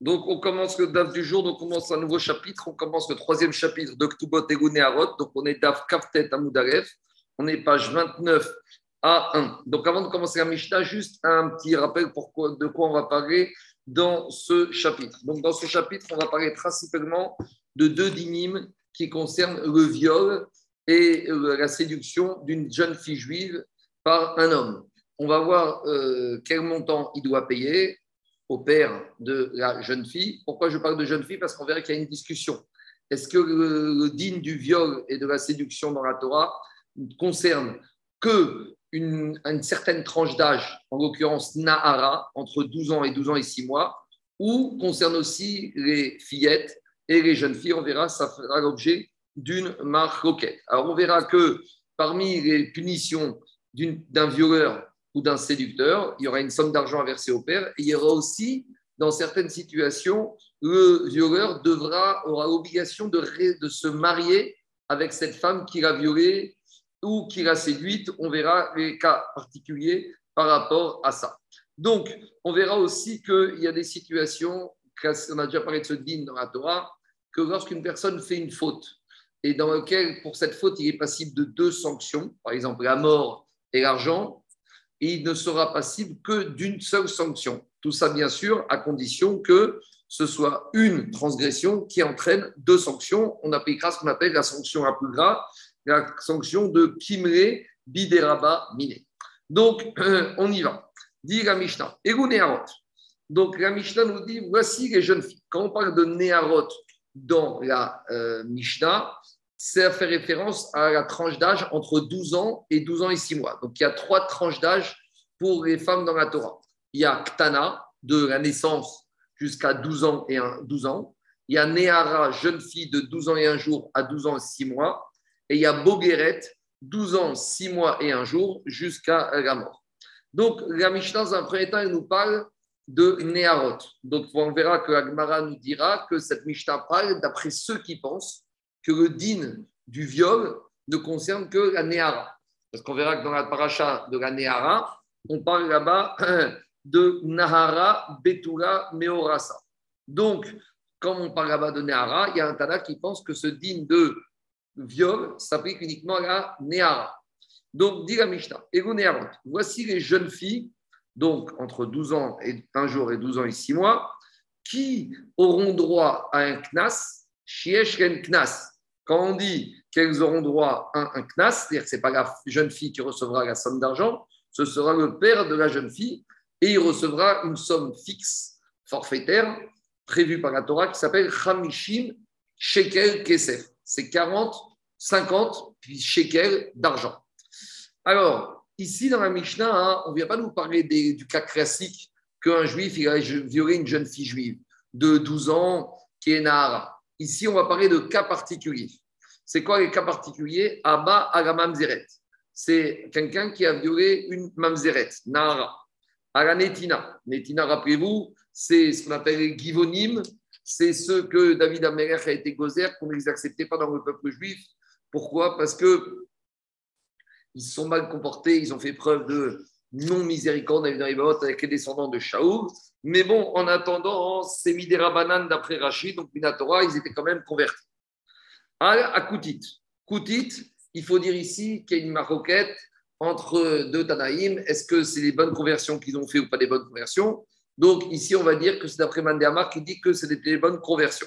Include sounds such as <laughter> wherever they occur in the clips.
Donc, on commence le DAF du jour, donc on commence un nouveau chapitre. On commence le troisième chapitre de Ktubot et. Donc, on est DAF Kaftet Amoudaref. On est page 29 à 1. Donc, avant de commencer la Mishnah, juste un petit rappel de quoi on va parler dans ce chapitre. Donc, dans ce chapitre, on va parler principalement de deux dynimes qui concernent le viol et euh, la séduction d'une jeune fille juive par un homme. On va voir euh, quel montant il doit payer au père de la jeune fille. Pourquoi je parle de jeune fille? Parce qu'on verra qu'il y a une discussion. Est-ce que le, digne du viol et de la séduction dans la Torah concerne que une, certaine tranche d'âge, en l'occurrence Nahara, entre 12 ans et 12 ans et 6 mois, ou concerne aussi les fillettes et les jeunes filles? On verra, ça fera l'objet d'une marque roquette. Alors on verra que parmi les punitions d'un violeur ou d'un séducteur, il y aura une somme d'argent à verser au père. Et il y aura aussi, dans certaines situations, le violeur aura l'obligation de, se marier avec cette femme qui l'a violée ou qui l'a séduite. On verra les cas particuliers par rapport à ça. Donc, on verra aussi qu'il y a des situations, on a déjà parlé de ce din dans la Torah, que lorsqu'une personne fait une faute et dans lequel, pour cette faute, il est passible de deux sanctions, par exemple la mort et l'argent, il ne sera passible que d'une seule sanction. Tout ça, bien sûr, à condition que ce soit une transgression qui entraîne deux sanctions. On appliquera ce qu'on appelle la sanction la plus grave, la sanction de Kimre Bideraba Mine. Donc, <clears throat> on y va. Dit la Mishnah. Donc, la Mishnah nous dit voici les jeunes filles. Quand on parle de Néarot dans la euh, Mishnah, ça fait référence à la tranche d'âge entre 12 ans et 12 ans et 6 mois. Donc il y a trois tranches d'âge pour les femmes dans la Torah. Il y a Ktana, de la naissance jusqu'à 12 ans et 12 ans. Il y a Nehara, jeune fille de 12 ans et 1 jour à 12 ans et 6 mois. Et il y a Bogeret, 12 ans, 6 mois et 1 jour jusqu'à la mort. Donc la Mishnah, dans un premier temps, elle nous parle de Neharot. Donc on verra que Agmara nous dira que cette Mishnah parle d'après ceux qui pensent que le din du viol ne concerne que la Néhara. Parce qu'on verra que dans la paracha de la Néhara, on parle là-bas <clears throat> de Nahara, Betula, Meorasa. Donc, quand on parle là-bas de Néhara, il y a un Tana qui pense que ce din de viol s'applique uniquement à la Néhara. Donc, dit la Mishnah, voici les jeunes filles, donc entre 12 ans et un jour et 12 ans et 6 mois, qui auront droit à un knas, knas, quand on dit qu'elles auront droit à un, knas, c'est-à-dire que ce n'est pas la jeune fille qui recevra la somme d'argent, ce sera le père de la jeune fille et il recevra une somme fixe, forfaitaire, prévue par la Torah qui s'appelle Hamishim Shekel Kesef. C'est 40, 50 shekels d'argent. Alors, ici dans la Mishnah, hein, on ne vient pas nous parler du cas classique qu'un juif il a violé une jeune fille juive de 12 ans qui est Nahara. Ici, on va parler de cas particuliers. C'est quoi les cas particuliers? Abba la mamzeret. C'est quelqu'un qui a violé une mamzeret, Nahara. la Netina. Netina, rappelez-vous, c'est ce qu'on appelle les givonim. C'est ceux que David Amelech a été gozer, qu'on ne les acceptait pas dans le peuple juif. Pourquoi? Parce que ils se sont mal comportés, ils ont fait preuve de non-miséricorde avec les descendants de Shaoul. Mais bon, en attendant, c'est Midera Banane d'après Rachid, donc Minatora, ils étaient quand même convertis. À, Koutit. Koutit, il faut dire ici qu'il y a une maroquette entre deux Tanaïm. Est-ce que c'est les bonnes conversions qu'ils ont fait ou pas des bonnes conversions? Donc ici, on va dire que c'est d'après Mandéamar qui dit que c'était des bonnes conversions.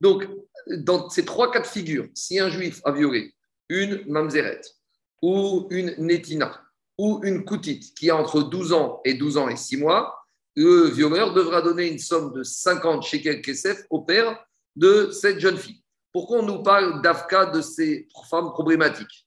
Donc, dans ces trois cas de figure, si un juif a violé une mamzeret ou une netina ou une koutite qui a entre 12 ans et 12 ans et 6 mois, le violeur devra donner une somme de 50 shekels kesef au père de cette jeune fille. Pourquoi on nous parle d'Afka de ces femmes problématiques?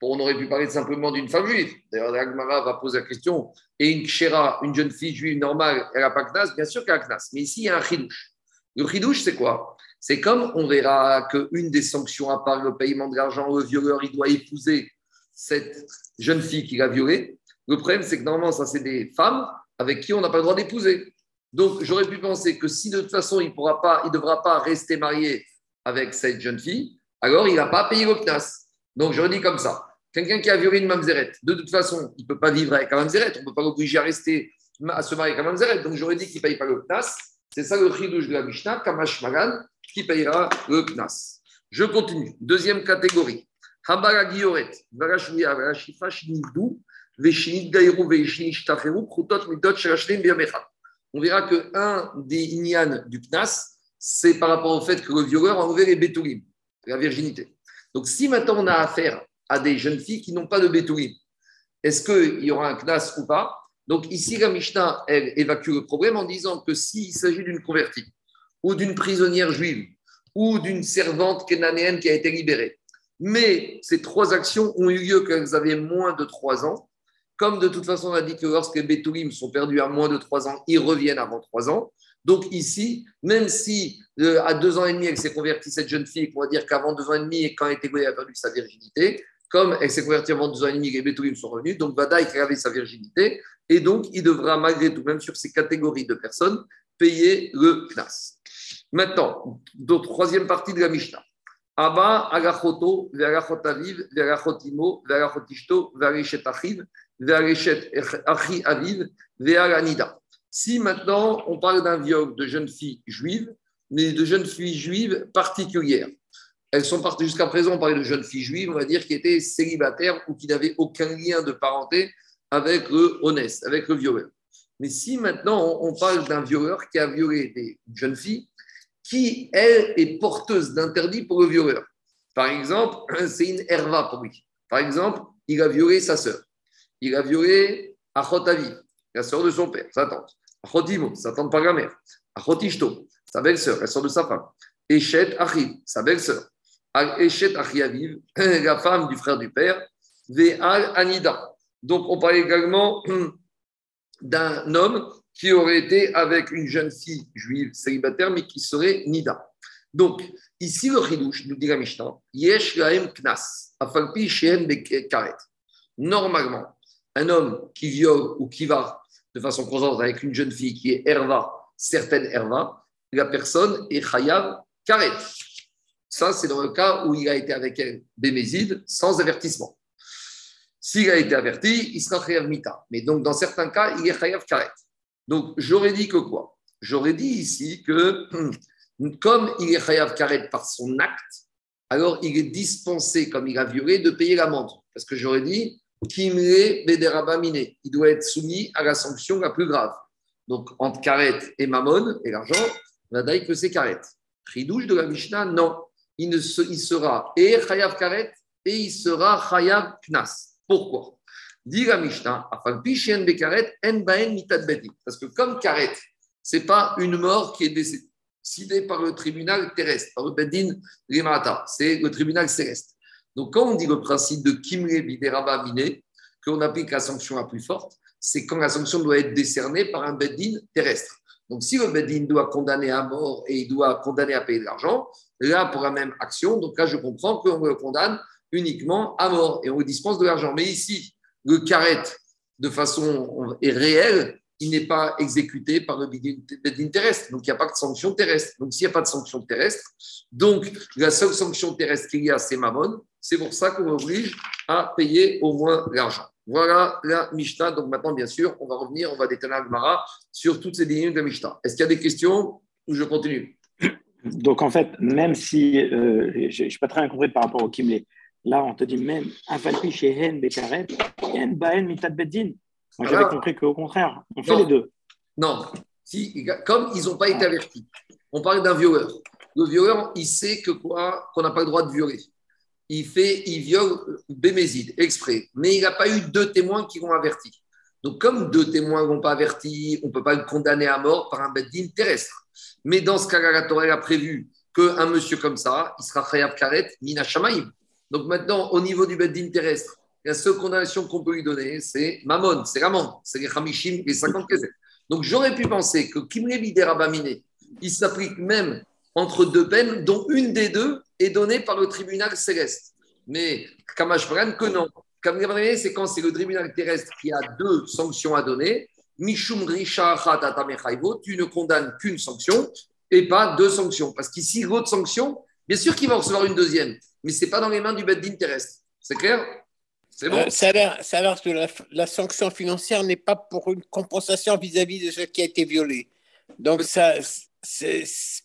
On aurait pu parler simplement d'une femme juive. D'ailleurs, l'Agmara va poser la question et une kshera, une jeune fille juive normale, elle n'a pas knas Bien sûr qu'elle a knas. Mais ici, il y a un chidouche. Le chidouche, c'est quoi? C'est comme on verra qu'une des sanctions, à part le paiement de l'argent, le violeur, il doit épouser cette jeune fille qu'il a violée. Le problème, c'est que normalement, ça, c'est des femmes avec qui on n'a pas le droit d'épouser. Donc, j'aurais pu penser que si de toute façon, il ne devra pas rester marié avec cette jeune fille, alors il n'a pas payé le CNAS. Donc, j'aurais dit comme ça. Quelqu'un qui a violé une mamzeret, de toute façon, il ne peut pas vivre avec un mamzeret. On ne peut pas l'obliger à rester, à se marier avec un mamzeret. Donc, j'aurais dit qu'il ne paye pas le CNAS. C'est ça le chidouche de la Mishnah, Kamash Magan, qui payera le Knas. Je continue. Deuxième catégorie. On verra que un des Inyan du Knas, c'est par rapport au fait que le violeur a enlevé les Betoulim, la virginité. Donc si maintenant on a affaire à des jeunes filles qui n'ont pas de Betoulim, est-ce qu'il y aura un Knas ou pas? Donc ici, la Mishnah, évacue le problème en disant que s'il s'agit d'une convertie, ou d'une prisonnière juive, ou d'une servante cananéenne qui a été libérée, mais ces trois actions ont eu lieu quand elles avaient moins de trois ans, comme de toute façon on a dit que lorsque les Betoulim sont perdus à moins de trois ans, ils reviennent avant trois ans. Donc ici, même si euh, à deux ans et demi, elle s'est convertie, cette jeune fille, on va dire qu'avant deux ans et demi, quand elle était elle a perdu sa virginité, comme elle s'est convertie avant deux ans et demi, les Betoulim sont revenus, donc Vada, il avait sa virginité, et donc il devra malgré tout, même sur ces catégories de personnes, payer le CNAS. Maintenant, troisième partie de la Mishnah. Abba, agachoto, verachot aviv, verachotimo, verachotishto, verechet Si maintenant on parle d'un viol de jeunes filles juives, mais de jeunes filles juives particulières, elles sont parties jusqu'à présent, on parlait de jeunes filles juives, on va dire, qui étaient célibataires ou qui n'avaient aucun lien de parenté avec le honnête, avec le violeur. Mais si maintenant on parle d'un violeur qui a violé des jeunes filles, qui, elle, est porteuse d'interdit pour le violeur. Par exemple, <clears throat> c'est une herva pour lui. Par exemple, il a violé sa sœur. Il a violé Achotavi, la sœur de son père, sa tante. Achotimo, sa tante par la mère. Achotishto, sa belle-sœur, la sœur de sa femme. Echet Achiv, sa belle-sœur. Echet Achiaviv, <laughs> la femme du frère du père. Ve'al Anida. Donc, on parle également <clears throat> d'un homme qui aurait été avec une jeune fille juive célibataire, mais qui serait Nida. Donc, ici, le chidouche, nous dit la Mishnah, Yesh knas. Normalement, un homme qui viole ou qui va de façon constante avec une jeune fille qui est Herva, certaine Herva, la personne est Chayav Karet. Ça, c'est dans le cas où il a été avec elle, Bémézide, sans avertissement. S'il a été averti, il sera Chayav Mita. Mais donc, dans certains cas, il est Chayav Karet. Donc, j'aurais dit que quoi? J'aurais dit ici que, <clears throat> comme il est Chayav Karet par son acte, alors il est dispensé, comme il a violé, de payer l'amende. Parce que j'aurais dit, Kimre il doit être soumis à la sanction la plus grave. Donc, entre Karet et Mammon, et l'argent, dit que c'est Karet. Ridouche de la Mishnah, non. Il, ne il sera et Chayav Karet et il sera Chayav Knas. Pourquoi? Dit la Mishnah, parce que comme Karet, ce n'est pas une mort qui est décidée par le tribunal terrestre, par le Bedin Rimata, c'est le tribunal céleste. Donc quand on dit le principe de Kimre Bideraba Mine, qu'on applique la sanction la plus forte, c'est quand la sanction doit être décernée par un Bedin terrestre. Donc si le Bedin doit condamner à mort et il doit condamner à payer de l'argent, là pour la même action, donc là je comprends qu'on le condamne uniquement à mort et on lui dispense de l'argent. Mais ici, le carré de façon réelle, il n'est pas exécuté par le bedin terrestre. Donc, il n'y a pas de sanction terrestre. Donc, s'il n'y a pas de sanction terrestre, donc la seule sanction terrestre qu'il y a, c'est Mammon. C'est pour ça qu'on oblige à payer au moins l'argent. Voilà la Mishnah. Donc, maintenant, bien sûr, on va revenir, on va détenir Mara sur toutes ces lignes de la Mishnah. Est-ce qu'il y a des questions ou je continue? Donc, en fait, même si euh, je n'ai pas très bien compris par rapport au Kimley, Là, on te dit même Afalpi Shehen Bekaret, Yen Baen Mitat Beddin. Moi, j'avais compris qu'au contraire, on fait les deux. Non, si, comme ils n'ont pas été avertis, on parle d'un violeur. Le violeur, il sait que quoi qu'on n'a pas le droit de violer. Il fait, il viole Bémézide, exprès. Mais il n'a pas eu deux témoins qui l'ont averti. Donc, comme deux témoins ne l'ont pas averti, on ne peut pas le condamner à mort par un beddin terrestre. Mais dans ce cas-là, la Torah a prévu qu'un monsieur comme ça, il sera khayab karet mina shamaim. Donc maintenant, au niveau du Beddin terrestre, la seule condamnation qu'on peut lui donner, c'est Mammon, c'est l'amende, c'est les Hamishim, les 50 keset. Donc j'aurais pu penser que Kimrevi Derabamine, il s'applique même entre deux peines, dont une des deux est donnée par le tribunal céleste. Mais Kamash que non. Kamashparan, c'est quand c'est le tribunal terrestre qui a deux sanctions à donner. Mishum tu ne condamnes qu'une sanction et pas deux sanctions. Parce qu'ici, l'autre sanction, bien sûr qu'il va recevoir une deuxième mais ce n'est pas dans les mains du Beddin terrestre. C'est clair? C'est bon? Euh, Ça a l'air que la, sanction financière n'est pas pour une compensation vis-à-vis de ce qui a été violé. Donc, ça,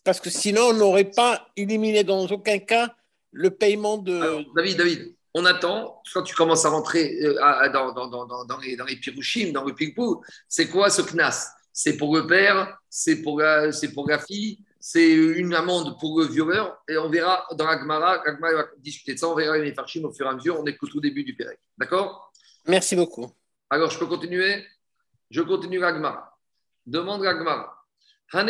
parce que sinon, on n'aurait pas éliminé dans aucun cas le paiement de. David, David, on attend, quand tu commences à rentrer euh, dans, dans, dans, dans, les, dans les dans le pigpou, c'est quoi ce knas? C'est pour le père, c'est pour, la, pour la fille, c'est une amende pour le violeur, et on verra dans la Gemara, va discuter de ça, on verra les farchim au fur et à mesure, on est qu'au tout début du Pérec. D'accord? Merci beaucoup. Alors, je peux continuer? Je continue la Gemara. Demande la La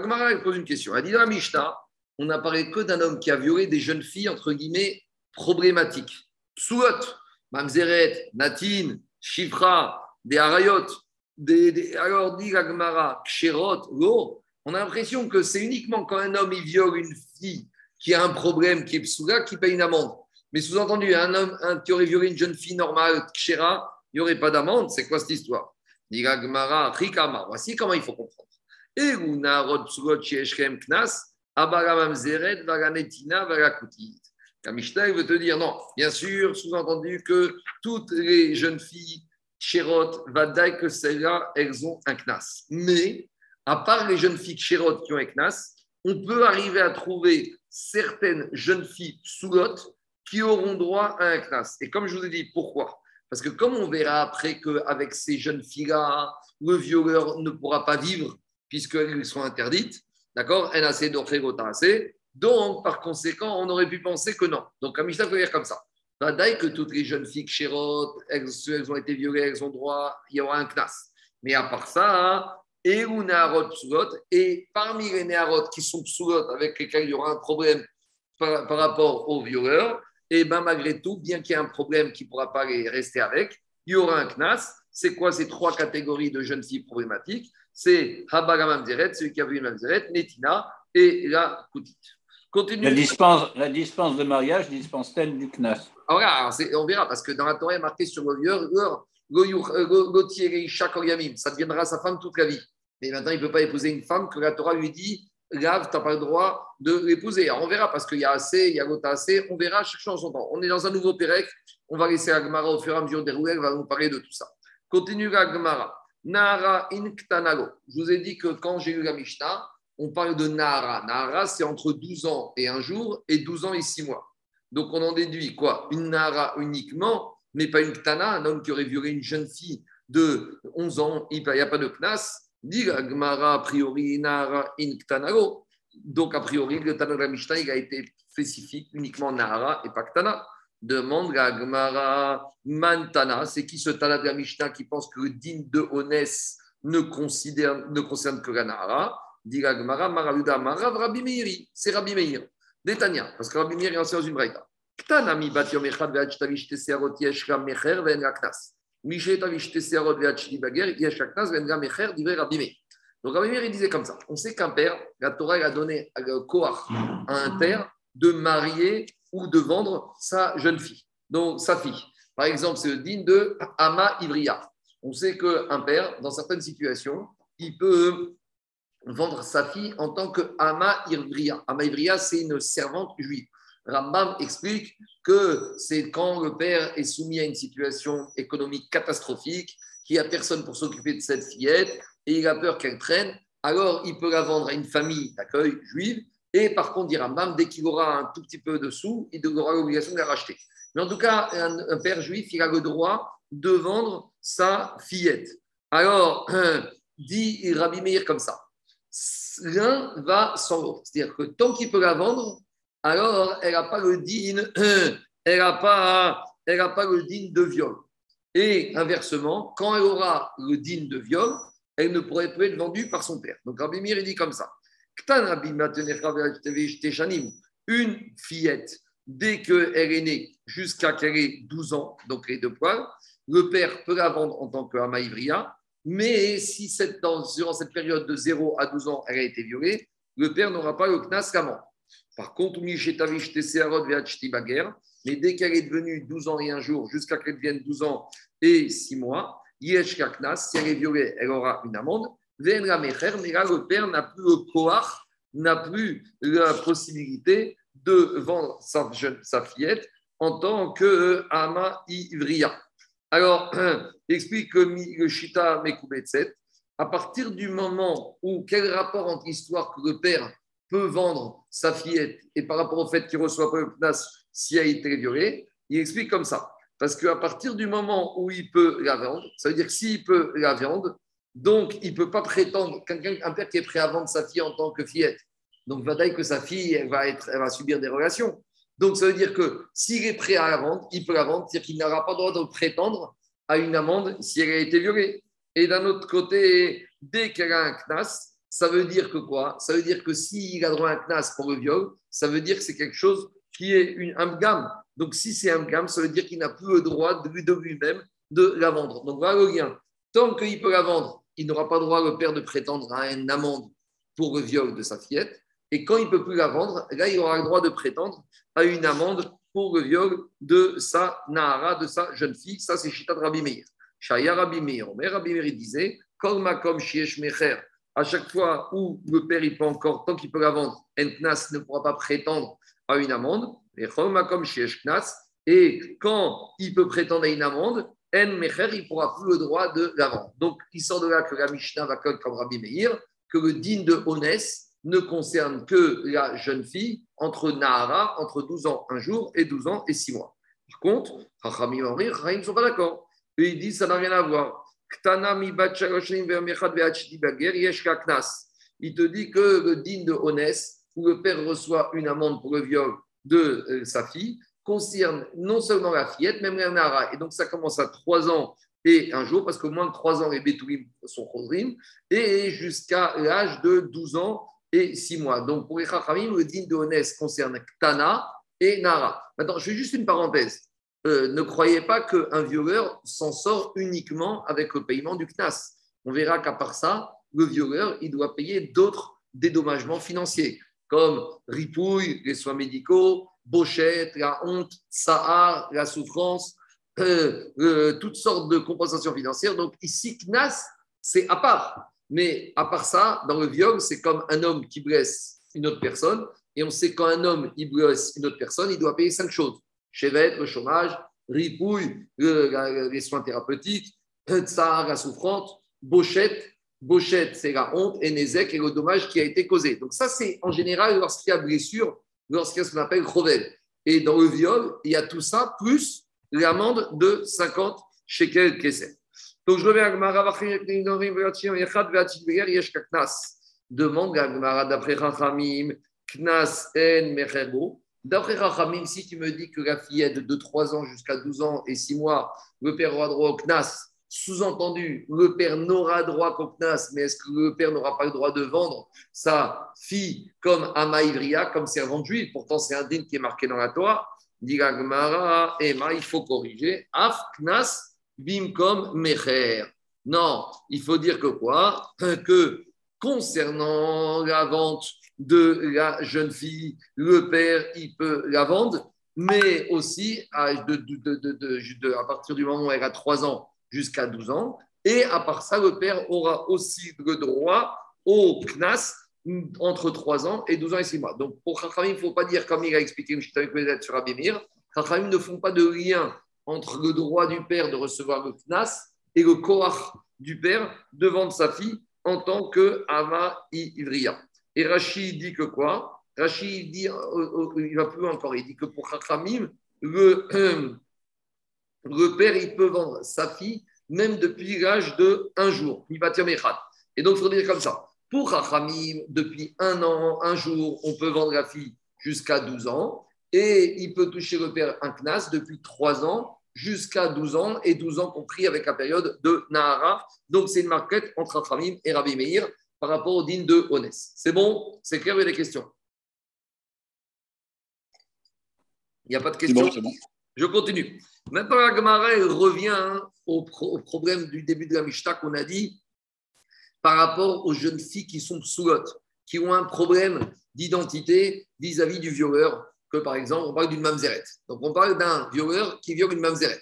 Gemara, pose une question. Elle dit dans la Mishnah, on n'a parlé que d'un homme qui a violé des jeunes filles, entre guillemets, problématiques. Sugot, Mamzeret, Natine, Shifra, des Arayot, des, alors dit Gagmara, Kshérot, Lo, on a l'impression que c'est uniquement quand un homme il viole une fille qui a un problème, qui est psouga, qui paye une amende. Mais sous-entendu, un homme qui aurait violé une jeune fille normale, Kshera, il n'y aurait pas d'amende. C'est quoi cette histoire? Dit Rikama. Voici comment il faut comprendre. Knas, la Mishnah veut te dire non, bien sûr, sous-entendu que toutes les jeunes filles Chérot, Vadaï, que celles-là, elles ont un knas. Mais, à part les jeunes filles Chérot qui ont un knas, on peut arriver à trouver certaines jeunes filles Soulotes qui auront droit à un knas. Et comme je vous ai dit, pourquoi? Parce que comme on verra après qu'avec ces jeunes filles-là, le violeur ne pourra pas vivre puisqu'elles sont interdites, d'accord assez assez. Donc, par conséquent, on aurait pu penser que non. Donc, la Mishnah peut dire comme ça que toutes les jeunes filles chérotes, elles, elles, ont été violées, elles ont droit, il y aura un knas. Mais à part ça, et ou et parmi les néarot qui sont psoulot, avec lesquels il y aura un problème par, rapport aux violeurs, et eh bien malgré tout, bien qu'il y ait un problème qui ne pourra pas rester avec, il y aura un knas. C'est quoi ces trois catégories de jeunes filles problématiques? C'est Mamzeret, celui qui a vu Mamzeret, Netina et la Koutit. Continue. La dispense, la dispense de mariage dispense-t-elle du knas? Alors, on verra, parce que dans la Torah, il est marqué sur le vieux, ça deviendra sa femme toute la vie. Mais maintenant, il ne peut pas épouser une femme que la Torah lui dit Lave, tu n'as pas le droit de l'épouser. on verra, parce qu'il y a assez, il y a l'autre assez, on verra chose en son temps. On est dans un nouveau Pérec, on va laisser Agmara au fur et à mesure dérouler, elle va nous parler de tout ça. Continue Agmara. Nara Inktanago. Je vous ai dit que quand j'ai eu la Mishnah, on parle de Nara. Nara, c'est entre 12 ans et un jour et 12 ans et 6 mois. Donc on en déduit quoi? Une Nara uniquement, mais pas une Ktana, un homme qui aurait violé une jeune fille de 11 ans, il n'y a pas de Knas. Dit Gmara, a priori, Nara in Ktanago. Donc a priori, le Tana de la Mishnah, il a été spécifique uniquement Nara et pas Ktana. Demande la Gmara Mantana, c'est qui ce Tana de la Mishnah qui pense que le digne de Honès ne, ne concerne que la Nara? Dit Maravuda, Marav Rabbi Meiri, c'est Rabbi Meir. Détania, parce que Rabbi Meir est ancien dans une braïta. Ga Donc Rabbi Meir, il disait comme ça. On sait qu'un père, la Torah a donné à un père, de marier ou de vendre sa jeune fille, donc sa fille. Par exemple, c'est le digne de Ama Ivria. On sait qu'un père, dans certaines situations, il peut vendre sa fille en tant que Ama Ivria. Ama Ivria, c'est une servante juive. Rambam explique que c'est quand le père est soumis à une situation économique catastrophique, qu'il n'y a personne pour s'occuper de cette fillette et il a peur qu'elle traîne, alors il peut la vendre à une famille d'accueil juive. Et par contre, dit Rambam, dès qu'il aura un tout petit peu de sous, il aura l'obligation de la racheter. Mais en tout cas, un, père juif, il a le droit de vendre sa fillette. Alors, <clears throat> dit Rabbi Meir comme ça l'un va sans l'autre. C'est-à-dire que tant qu'il peut la vendre, alors elle n'a pas le digne, <clears throat> elle n'a pas, elle pas le digne de viol. Et inversement, quand elle aura le digne de viol, elle ne pourrait plus être vendue par son père. Donc Rabbi Mir, il dit comme ça. Une fillette, dès qu'elle est née jusqu'à qu'elle ait 12 ans, donc les deux poils, le père peut la vendre en tant que Ivria mais si cette, durant cette période de 0 à 12 ans, elle a été violée, le père n'aura pas le knas qu'avant. Par contre, mais dès qu'elle est devenue 12 ans et un jour, jusqu'à qu'elle devienne 12 ans et 6 mois, si elle est violée, elle aura une amende. Mais là, le père n'a plus le koar, n'a plus la possibilité de vendre sa, fillette en tant que ama ivria. Alors, <clears throat> explique le Shita Mekubetset. à partir du moment où, quel rapport entre l'histoire que le père peut vendre sa fillette et par rapport au fait qu'il reçoit pas le place si a été violée, il explique comme ça. Parce qu'à partir du moment où il peut la vendre, ça veut dire que s'il peut la vendre, donc il ne peut pas prétendre, quelqu'un, un père qui est prêt à vendre sa fille en tant que fillette, donc va dire que sa fille va, être, elle va subir des relations. Donc ça veut dire que s'il est prêt à la vendre, il peut la vendre, c'est-à-dire qu'il n'aura pas le droit de prétendre à une amende si elle a été violée. Et d'un autre côté, dès qu'elle a un CNAS, ça veut dire que quoi? Ça veut dire que s'il a droit à un CNAS pour le viol, ça veut dire que c'est quelque chose qui est une, un gamme. Donc si c'est un gamme, ça veut dire qu'il n'a plus le droit de, lui-même de la vendre. Donc voilà le lien. Tant qu'il peut la vendre, il n'aura pas le droit, le père, de prétendre à une amende pour le viol de sa fillette. Et quand il ne peut plus la vendre, là, il aura le droit de prétendre à une amende pour le viol de sa Nahara, de sa jeune fille. Ça, c'est Chita de Rabbi Meir. Shaya Rabbi Meir. Mais Rabbi Meir disait Kolma kom shiesh mecher. À chaque fois où le père, il peut encore, tant qu'il peut la vendre, Entnas ne pourra pas prétendre à une amende. Et. Et quand il peut prétendre à une amende, En Mecher, il pourra plus le droit de la vendre. Donc, il sort de là que la Mishnah va comme Rabbi Meir, que le din de Honès ne concerne que la jeune fille entre Nahara, entre 12 ans un jour et 12 ans et 6 mois. Par contre, Chachamim ne sont pas d'accord. Eux, ils disent ça n'a rien à voir. Il te dit que le digne de Honès, où le père reçoit une amende pour le viol de euh, sa fille, concerne non seulement la fillette, même la Nahara. Et donc, ça commence à 3 ans et un jour, parce qu'au moins de 3 ans, les Betouim sont Chosrim, et jusqu'à l'âge de 12 ans et six mois. Donc pour les Chachamim, le din de Honès concerne Tana et Nara. Maintenant, je fais juste une parenthèse. Euh, ne croyez pas qu'un violeur s'en sort uniquement avec le paiement du CNAS. On verra qu'à part ça, le violeur, il doit payer d'autres dédommagements financiers, comme ripouille, les soins médicaux, bochette, la honte, sahar, la souffrance, euh, euh, toutes sortes de compensations financières. Donc ici, CNAS, c'est à part. Mais à part ça, dans le viol, c'est comme un homme qui blesse une autre personne. Et on sait quand un homme il blesse une autre personne, il doit payer cinq choses chevet, le chômage, ripouille, les soins thérapeutiques, tsar, la souffrance, bochette. Bochette, c'est la honte, et Nézek, et le dommage qui a été causé. Donc, ça, c'est en général lorsqu'il y a blessure, lorsqu'il y a ce qu'on appelle Rovel. Et dans le viol, il y a tout ça, plus l'amende de 50 shekels Kessel. Donc je reviens à Gmara, à Gmara d'après Rachamim, Knas en Mechergo. D'après Rachamim, si tu me dis que la fillette de 3 ans jusqu'à 12 ans et 6 mois, le père aura droit au Knas, sous-entendu, le père n'aura droit qu'au Knas, mais est-ce que le père n'aura pas le droit de vendre sa fille comme Amaïvria, comme servante juive? Pourtant, c'est un din qui est marqué dans la Torah. Dit Gmara, Emma, il faut corriger. Af Knas bim comme mecher. Non, il faut dire que quoi? Que concernant la vente de la jeune fille, le père, il peut la vendre, mais aussi à, partir du moment où elle a 3 ans jusqu'à 12 ans. Et à part ça, le père aura aussi le droit au CNAS entre 3 ans et 12 ans et 6 mois. Donc pour Chachamim, il ne faut pas dire, comme il a expliqué sur Abimir, Chachamim ne font pas de lien entre le droit du père de recevoir le knas et le koach du père de vendre sa fille en tant que Ivria. Et Rachid dit que quoi? Rachid dit, euh, euh, il va plus loin encore, il dit que pour Chachamim, le, <clears throat> le père, il peut vendre sa fille même depuis l'âge de un jour. Et donc, il faudrait dire comme ça. Pour Chachamim, depuis un an, un jour, on peut vendre la fille jusqu'à 12 ans et il peut toucher le père un knas depuis 3 ans jusqu'à 12 ans, et 12 ans compris avec la période de Nahara. Donc, c'est une marquette entre Achamim et Rabbi Meir par rapport au din de Honès. C'est bon? C'est clair, il y a des questions Il n'y a pas de questions? bon, Je continue. Maintenant, la Gemara revient au, problème du début de la Mishnah qu'on a dit par rapport aux jeunes filles qui sont sous-lotes, qui ont un problème d'identité vis-à-vis du violeur que, par exemple, on parle d'une mamzeret. Donc, on parle d'un violeur qui viole une mamzeret.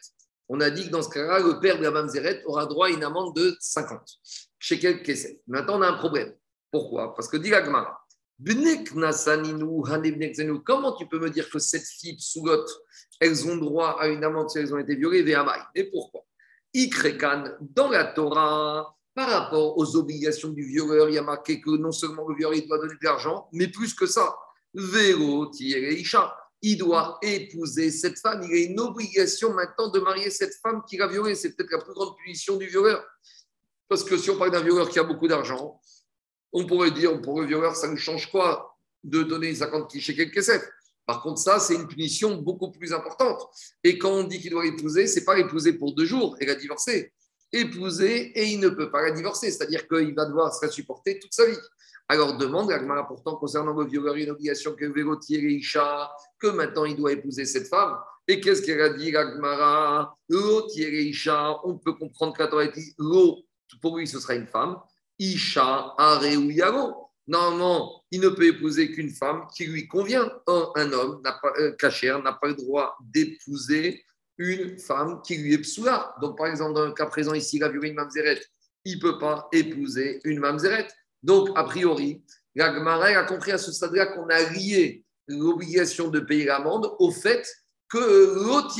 On a dit que dans ce cas-là, le père de la mamzeret aura droit à une amende de 50 chez quel qu'est Maintenant, on a un problème. Pourquoi? Parce que dit la Gemara, Comment tu peux me dire que cette fille soulotte, elles ont droit à une amende si elles ont été violées? Mais pourquoi? Ikrekan, dans la Torah, Par rapport aux obligations du violeur, il y a marqué que non seulement le violeur il doit donner de l'argent, mais plus que ça, Isha, il doit épouser cette femme. Il a une obligation maintenant de marier cette femme qu'il a violée. C'est peut-être la plus grande punition du violeur. Parce que si on parle d'un violeur qui a beaucoup d'argent, on pourrait dire, pour le violeur, ça ne change quoi de donner 50 chez quelques Par contre, ça, c'est une punition beaucoup plus importante. Et quand on dit qu'il doit épouser, c'est pas épouser pour deux jours et la divorcer. Épouser et il ne peut pas la divorcer, c'est-à-dire qu'il va devoir se la supporter toute sa vie. Alors demande à pourtant concernant le violeur, une obligation que Vélotier et Isha, que maintenant il doit épouser cette femme. Et qu'est-ce qu'elle a dit, Agmara et Isha, on peut comprendre qu'elle a dit l'eau, pour lui ce sera une femme. Isha, Are ou Yaro. Normalement, il ne peut épouser qu'une femme qui lui convient. un homme, n'a euh, n'a pas le droit d'épouser une femme qui lui est psoula. Donc, par exemple, dans le cas présent ici, il a mamzeret. Il ne peut pas épouser une mamzeret. Donc, a priori, la a compris à ce stade-là qu'on a lié l'obligation de payer l'amende au fait que l'autre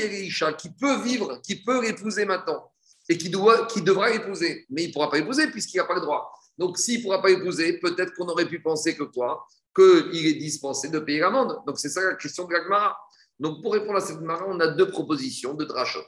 qui peut vivre, qui peut l'épouser maintenant et qui, devra l'épouser, mais il ne pourra pas l'épouser puisqu'il n'a pas le droit. Donc, s'il ne pourra pas épouser, peut-être qu'on aurait pu penser que quoi? Qu'il est dispensé de payer l'amende. Donc, c'est ça la question de la Donc, pour répondre à cette Gemara, on a deux propositions de drachot.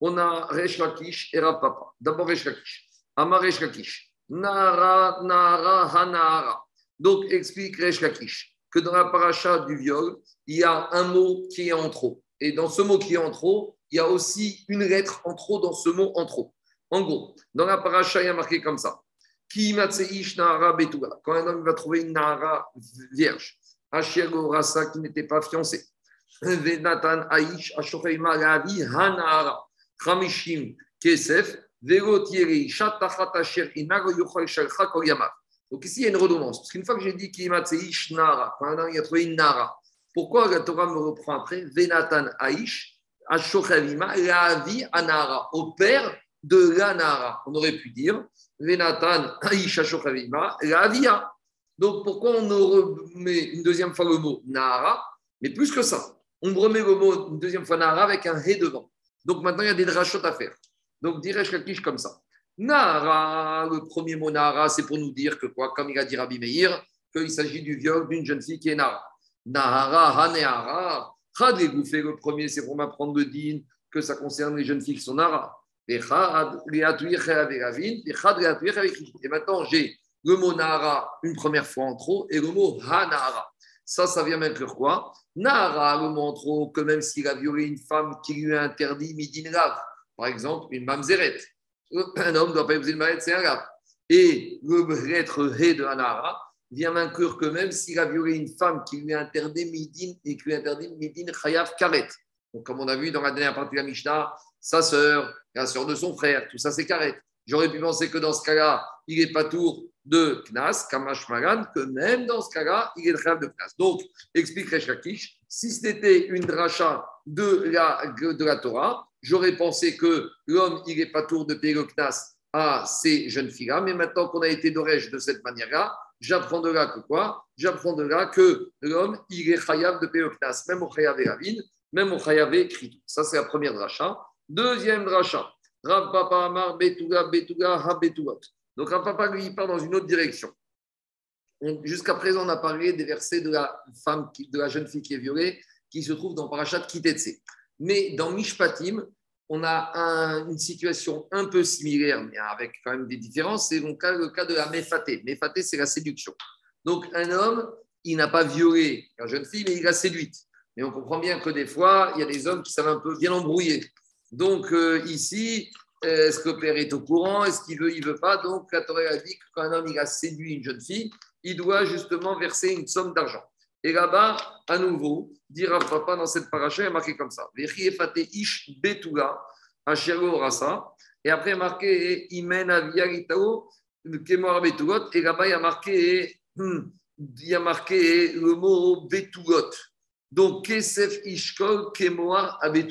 On a Resh Lakish et Rav Papa. D'abord Resh Lakish. Amar Resh Lakish. Nara, Nara, Hanara. Donc, explique Resh Lakish que dans la paracha du viol, il y a un mot qui est en trop. Et dans ce mot qui est en trop, il y a aussi une lettre en trop dans ce mot en trop. En gros, dans la paracha, il y a marqué comme ça. Quand un homme va trouver une Nahara vierge, Asher Rasa qui n'était pas fiancé, Venatan Aish, Ashoreima Ravi, Hanara, Khamishim, Kesef, Verotieri, Shatachat Asher, Inago Yochal. Donc ici, il y a une redondance. Parce qu'une fois que j'ai dit Kimatseish Nara, quand un homme a trouvé une Nara, pourquoi la Torah me reprend après? Venatan Aish, Anara, au père de la Nara On aurait pu dire Venatan Aisha la Donc pourquoi on remet une deuxième fois le mot Nahara Mais plus que ça, on remet le mot une deuxième fois Nahara avec un Ré devant. Donc maintenant il y a des drachot à faire. Donc dirais-je quelque comme ça. Nahara, le premier mot Nahara, c'est pour nous dire que comme il a dit Rabbi Meir, qu'il s'agit du viol d'une jeune fille qui est Nahara. Nahara, Hanehara. fait le premier, c'est pour m'apprendre le din que ça concerne les jeunes filles qui sont Nahara. Et maintenant, j'ai le mot Nahara une première fois en trop et le mot Hanara. Ça, ça vient m'inclure quoi? Nahara, le mot en trop, que même s'il a violé une femme qui lui a interdit midin lave, par exemple, une mamzeret. Un homme ne doit pas épouser une mamzeret, c'est un lave. Et le lettre He de Hanara vient m'inclure que même s'il a violé une femme qui lui a interdit midin et qui lui interdit midin chayav karet. Donc, comme on a vu dans la dernière partie de la Mishnah, sa sœur, la sœur de son frère, tout ça c'est carré. J'aurais pu penser que dans ce cas-là, il n'est pas tour de Knas, Kamash Magan, que même dans ce cas-là, il est le de Knas. Donc, explique Rechakish, si c'était une dracha de la, de la Torah, j'aurais pensé que l'homme, il n'est pas tour de payer le Knas à ces jeunes filles-là, mais maintenant qu'on a été d'orège de cette manière-là, j'apprends de là que quoi? J'apprends de là que l'homme, il est chayav de Knas, même au chayav et même au chayav écrit. Ça, c'est la première dracha. Deuxième dracha. Rav Papa Amar Betuga Betuga Ha Donc Rav Papa lui il part dans une autre direction. Jusqu'à présent, on a parlé des versets de la femme, de la jeune fille qui est violée, qui se trouve dans Parashat Kitetse. Mais dans Mishpatim, on a une situation un peu similaire, mais avec quand même des différences. C'est cas, le cas de la Mefaté. Mefaté, c'est la séduction. Donc un homme, il n'a pas violé la jeune fille, mais il l'a séduite. Mais on comprend bien que des fois, il y a des hommes qui savent un peu bien embrouiller. Donc euh, ici, est-ce que le père est au courant? Est-ce qu'il veut, il veut pas? Donc la a dit que quand un homme il a séduit une jeune fille, il doit justement verser une somme d'argent. Et là-bas, à nouveau, dira papa dans cette paracha, est marqué comme ça. ish betuga rasa. Et après, est marqué imen aviaritao kemor betugot. Et là-bas, il y a marqué, hmm, il a marqué le mot betugot. Donc, Kesef Ishkol Kemoar à Et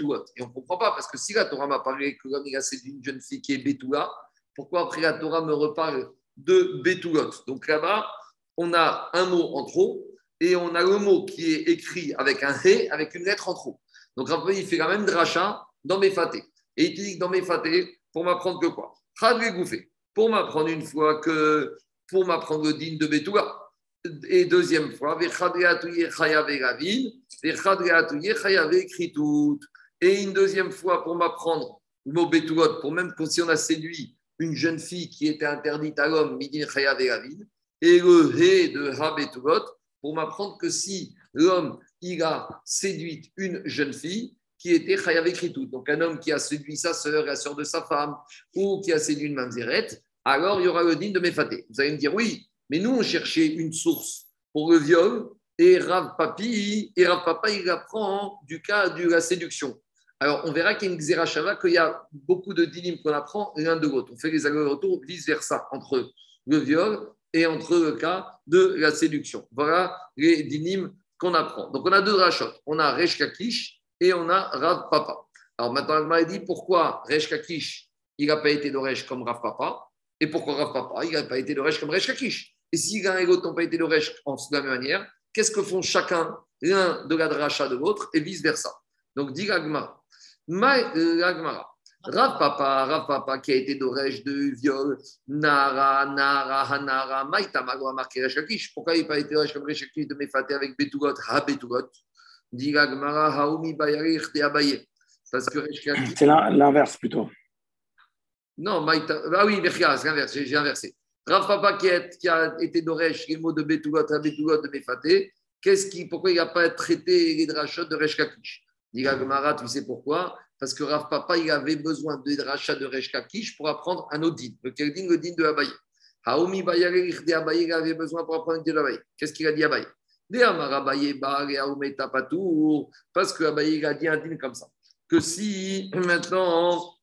on ne comprend pas, parce que si la Torah m'a parlé que l'homme c'est d'une jeune fille qui est Betula, pourquoi après la Torah me reparle de Betulot Donc là-bas, on a un mot en trop et on a le mot qui est écrit avec un He, avec une lettre en trop. Donc après, il fait la même dracha dans mes. Et il dit dans mes pour m'apprendre que quoi? Pour m'apprendre une fois que, pour m'apprendre le din de Betouga. Et deuxième fois, et une deuxième fois pour m'apprendre le mot Betougot, pour même si on a séduit une jeune fille qui était interdite à l'homme, Midin et le He de Ha Betougot, pour m'apprendre que si l'homme il a séduit une jeune fille qui était Chayav tout. Donc un homme qui a séduit sa sœur, la sœur de sa femme, ou qui a séduit une mamzeret, alors il y aura le din de Mefaté. Vous allez me dire, oui, mais nous on cherchait une source pour le viol, et Rav Papi, et Rav Papa, il apprend du cas de la séduction. Alors, on verra qu'il y a une Xerashava, qu'il y a beaucoup de dinim qu'on apprend l'un de l'autre. On fait les allers-retours vice-versa entre le viol et entre le cas de la séduction. Voilà les dinim qu'on apprend. Donc, on a deux rachot. On a Resh Kakish et on a Rav Papa. Alors, maintenant, on m'a dit pourquoi Resh Kakish, il n'a pas été d'Oresh comme Rav Papa? Et pourquoi Rav Papa, il n'a pas été d'Oresh comme Resh Kakish? Et si l'un et l'autre n'ont pas été d'Oresh de la même manière, qu'est-ce que font chacun, l'un de la dracha de l'autre et vice-versa? Donc, dit Rav Papa, Rav Papa qui a été d'Oresh de viol, Nara, Nara, Hanara, Maïtamago a marqué Rechakish. Pourquoi il n'a pas été d'Oresh comme Rechakish de Mefaté avec Betugot, Ha Betugot Dit Gagmara, Haoumi Bayarich de Abaye. Parce que Rechakish. C'est l'inverse plutôt. Non, Maïta. Ah oui, c'est l'inverse, j'ai inversé. Rav Papa qui a, qui a été d'Oresh, les mots de Betugot, Ha Betugot de Mefaté, qu'est-ce qui, pourquoi il n'a pas traité les drachot de Rechakish Dit Gemara, tu sais pourquoi? Parce que Rav Papa, il avait besoin de rachat de Resh Kakish pour apprendre un autre din. Lequel din Le din de Abaye. Haomi de Abaye, il avait besoin pour apprendre le de Abaye. Qu'est-ce qu'il a dit Abaye? Parce que Abaye a dit un din comme ça. Que si maintenant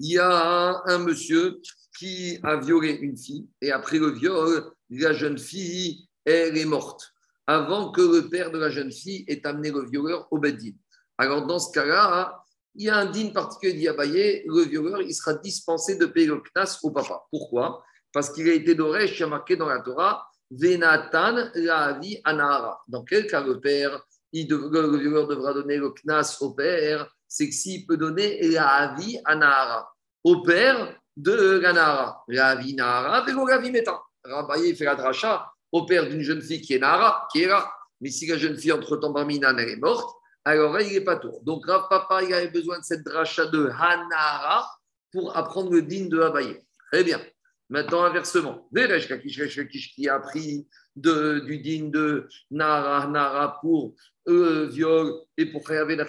il y a un monsieur qui a violé une fille et après le viol, la jeune fille, elle est morte avant que le père de la jeune fille ait amené le violeur au Beddin. Alors, dans ce cas-là, il y a un digne particulier d'Yabaye, le violeur, il sera dispensé de payer le knas au papa. Pourquoi? Parce qu'il a été doré, il a marqué dans la Torah, Venatan Lavi Anahara. Dans quel cas le père, le violeur devra donner le knas au père C'est que s'il peut donner Lavi Anahara au père de la Nahara. Lavi Nahara, Vego Lavi Metan. Rabaye fait la dracha au père d'une jeune fille qui est Nara, qui est là. Mais si la jeune fille, entre-temps, Barminan, elle est morte, alors il n'est pas tour. Donc, Rav Papa, il avait besoin de cette dracha de Hanara pour apprendre le din de Abaye. Très bien. Maintenant, inversement, Veresh Kakish qui a appris de, du din de Nara, Nara pour euh, viol et pour créer la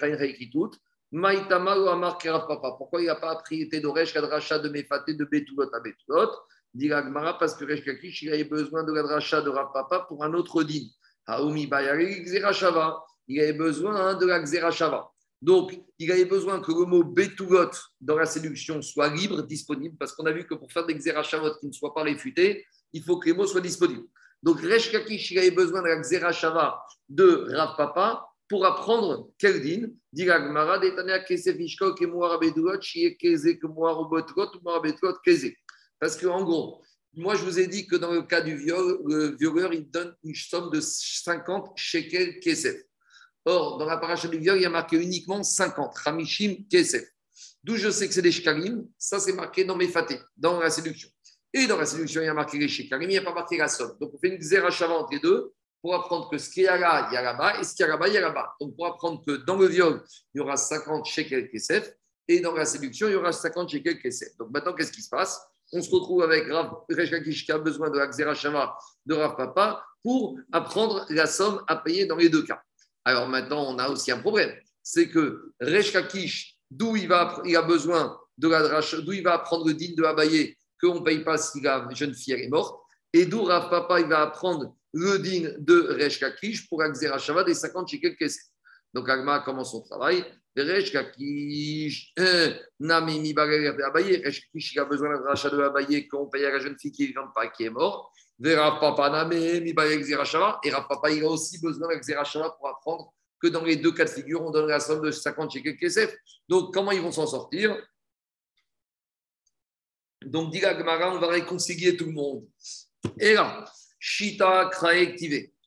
tout. Maïtama ou Amar Papa. Pourquoi il n'a pas appris Tedoresh Kadracha de Mefaté de Betulot à Betulot dit parce que Resh Kakish, il avait besoin de la dracha de Rav Papa pour un autre din. Haoumi Bayari Xerashava. Il avait besoin de la Xerashava. Donc, il avait besoin que le mot Betugot dans la séduction soit libre, disponible, parce qu'on a vu que pour faire des Xerashavot qui ne soient pas réfutés, il faut que les mots soient disponibles. Donc, Resh Kakish, il avait besoin de la Xerashava de Rav Papa pour apprendre quel din. Parce qu'en gros, moi, je vous ai dit que dans le cas du viol, le violeur, il donne une somme de 50 shekels kesef. Or, dans la paracha du viol, il y a marqué uniquement 50, ramishim kesef. D'où je sais que c'est des shekalim, ça c'est marqué dans mes fatés, dans la séduction. Et dans la séduction, il y a marqué les shekalim, il n'y a pas marqué la somme. Donc, on fait une xérachava entre les deux pour apprendre que ce qu'il y a là, il y a là-bas, et ce qu'il y a là-bas, il y a là-bas. Donc, pour apprendre que dans le viol, il y aura 50 shekels kesef, et dans la séduction, il y aura 50 shekels kesef. Donc, maintenant, qu'est-ce qui se passe? On se retrouve avec Rav qui a besoin de la Shava de Rav Papa pour apprendre la somme à payer dans les deux cas. Alors maintenant, on a aussi un problème. C'est que Rechakish, d'où il, va, il a besoin de la d'où il va apprendre le digne de Abaye qu'on ne paye pas si la jeune fille est morte, et d'où Rav Papa il va apprendre le digne de Rechakish pour la Shava des 50 shekels Donc Agma commence son travail. Resh Kakish, <clears throat> Nami mi de Abaye, Resh il a besoin d'un rachat de Abaye qu'on paye à la jeune fille qui qui est morte. Et Rav Papa, il a aussi besoin d'un Xerashava pour apprendre que dans les deux cas de figure, on donne la somme de 50 shekels kesef. Donc, comment ils vont s'en sortir? Donc, dit Gemara, on va réconcilier tout le monde. Et là, Shita Krae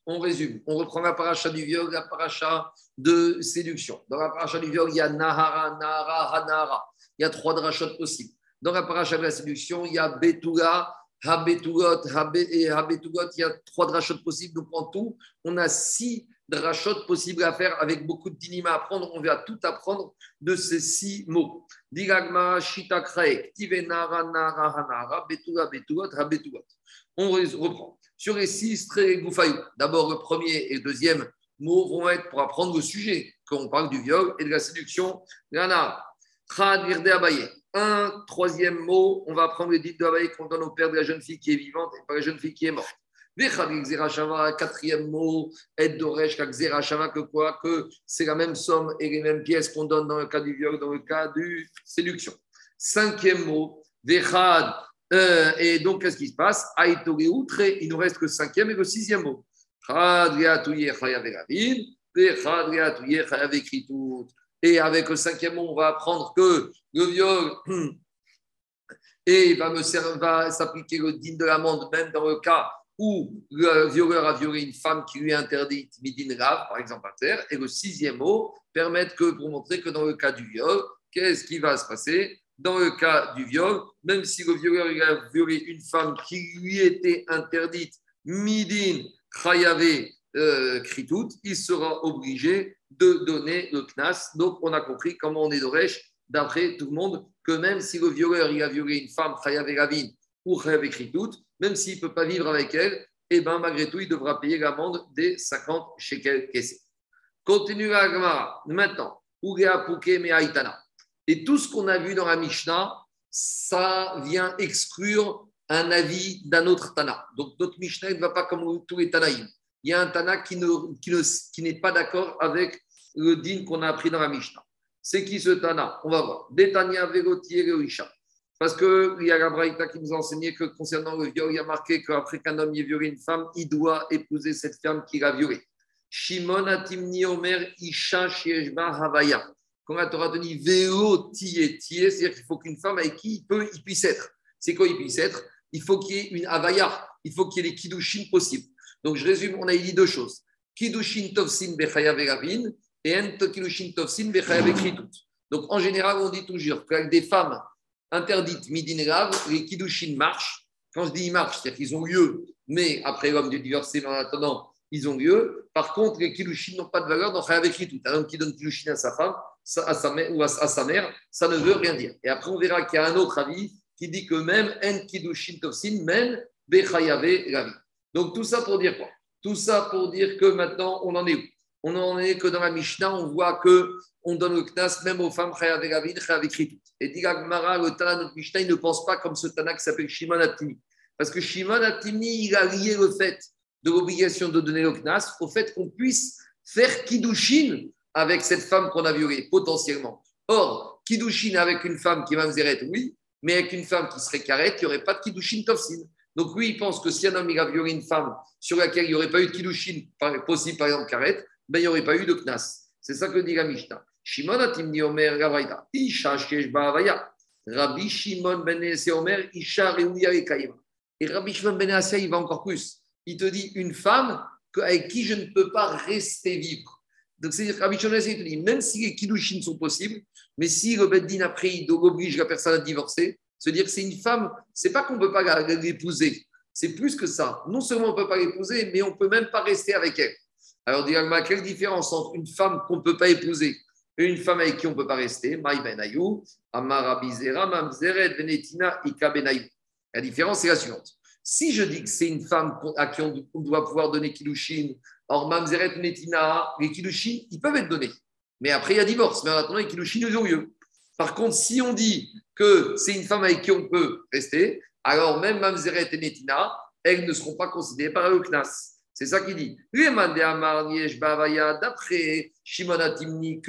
On résume. On reprend la paracha du viol, la paracha de séduction. Dans la paracha du viol, il y a Nahara, Nahara, Hanara. Il y a trois drachot possibles. Dans la paracha de la séduction, il y a Betula, Habetugot, et il y a trois drachot possibles. Donc en tout, on a six drachot possibles à faire avec beaucoup de dinima à apprendre. On va tout apprendre de ces six mots. Shita Habetugot. On reprend. Sur les six très d'abord le premier et le deuxième mot vont être pour apprendre le sujet, quand on parle du viol et de la séduction. Gana, un troisième mot, on va apprendre le dit de qu'on donne au père de la jeune fille qui est vivante et pas la jeune fille qui est morte. Quatrième mot, d'Oresh, que quoi Que c'est la même somme et les mêmes pièces qu'on donne dans le cas du viol, dans le cas du séduction. Cinquième mot, Vechad. Euh, et donc, qu'est-ce qui se passe Il nous reste que le cinquième et le sixième mot. Et avec le cinquième mot, on va apprendre que le viol <clears throat> et va, va s'appliquer le digne de l'amende, même dans le cas où le violeur a violé une femme qui lui est interdite midin grave, par exemple à terre. Et le sixième mot permet que, pour montrer que dans le cas du viol, qu'est-ce qui va se passer? Dans le cas du viol, même si le violeur a violé une femme qui lui était interdite midin Khayave euh, Kritout, il sera obligé de donner le knas. Donc, on a compris comment on est d'Oresh, d'après tout le monde, que même si le violeur il a violé une femme ou même s'il ne peut pas vivre avec elle, eh ben, malgré tout, il devra payer l'amende des 50 shekels kessé. Continue la Gemara. Maintenant, Et tout ce qu'on a vu dans la Mishnah, ça vient exclure un avis d'un autre Tana. Donc notre Mishnah ne va pas comme tous les Tanaïm. Il y a un Tana qui, ne, qui, ne, qui n'est pas d'accord avec le din qu'on a appris dans la Mishnah. C'est qui ce Tana On va voir. Détania Vegotier. Parce qu'il y a la Braïta qui nous a enseigné que concernant le viol, il y a marqué qu'après qu'un homme ait violé une femme, il doit épouser cette femme qu'il a violée. Shimon Atimni Omer Isha Shieshba Havaya. Quand la Torah dit Veo Tiye c'est-à-dire qu'il faut qu'une femme avec qui il, peut, il puisse être. C'est quoi il puisse être? Il faut qu'il y ait une avaya, il faut qu'il y ait les kiddushin possibles. Donc je résume, on a dit deux choses. Kiddushin tovsin bechaya veravin et ent kiddushin tovsin bechaya vekritut. Donc en général, on dit toujours qu'avec des femmes interdites midin grave, les kiddushin marchent. Quand je dis marchent, c'est-à-dire qu'ils ont lieu, mais après l'homme du divorcé, en attendant, ils ont lieu. Par contre, les kiddushin n'ont pas de valeur dans chaya vekritut. Un homme qui donne kiddushin à sa femme à sa mère, ou à sa mère, ça ne veut rien dire. Et après, on verra qu'il y a un autre avis qui dit que même En Kiddushin Tovsin, même Bechayave Ravi. Donc tout ça pour dire quoi? Tout ça pour dire que maintenant, on en est où? On en est que dans la Mishnah, on voit que on donne le knas même aux femmes Chayave Ravi, Chayave Kritout. Et dit Mara, le Tana notre Mishnah, il ne pense pas comme ce Tana qui s'appelle Shimon Atimi. Parce que Shimon Atimi, il a lié le fait de l'obligation de donner le knas au fait qu'on puisse faire Kiddushin avec cette femme qu'on a violée, potentiellement. Or, Kiddushin avec une femme qui va oui, mais avec une femme qui serait carrette, il n'y aurait pas de Kiddushin Tovsin. Donc lui, il pense que si un homme il a violé une femme sur laquelle il n'y aurait pas eu de Kiddushin possible, par exemple carrette, ben, il n'y aurait pas eu de Knas. C'est ça que dit la Mishnah. Shimon atimni omer gavaita. Isha bavaya. Rabbi Shimon ben omer Isha reuya et Et Rabbi Shimon ben il va encore plus. Il te dit une femme avec qui je ne peux pas rester vivre. Donc, c'est-à-dire Rabbi Shimon ben te dit, même si les Kiddushin sont possibles, mais si le Beddin après il oblige la personne à divorcer, se dire que c'est une femme, c'est pas qu'on ne peut pas l'épouser, c'est plus que ça. Non seulement on ne peut pas l'épouser, mais on ne peut même pas rester avec elle. Alors, dis-moi, quelle différence entre une femme qu'on ne peut pas épouser et une femme avec qui on ne peut pas rester? Ben La différence, c'est la suivante. Si je dis que c'est une femme à qui on doit pouvoir donner Kilushin, or Mamzeret Netina, les Kilushin, ils peuvent être donnés. Mais après, il y a divorce. Mais en attendant, les kilouchines ils ont lieu. Par contre, si on dit que c'est une femme avec qui on peut rester, alors même Mamzeret et Netina, elles ne seront pas considérées par le Knas. C'est ça qu'il dit. D'après Shimon Atimni,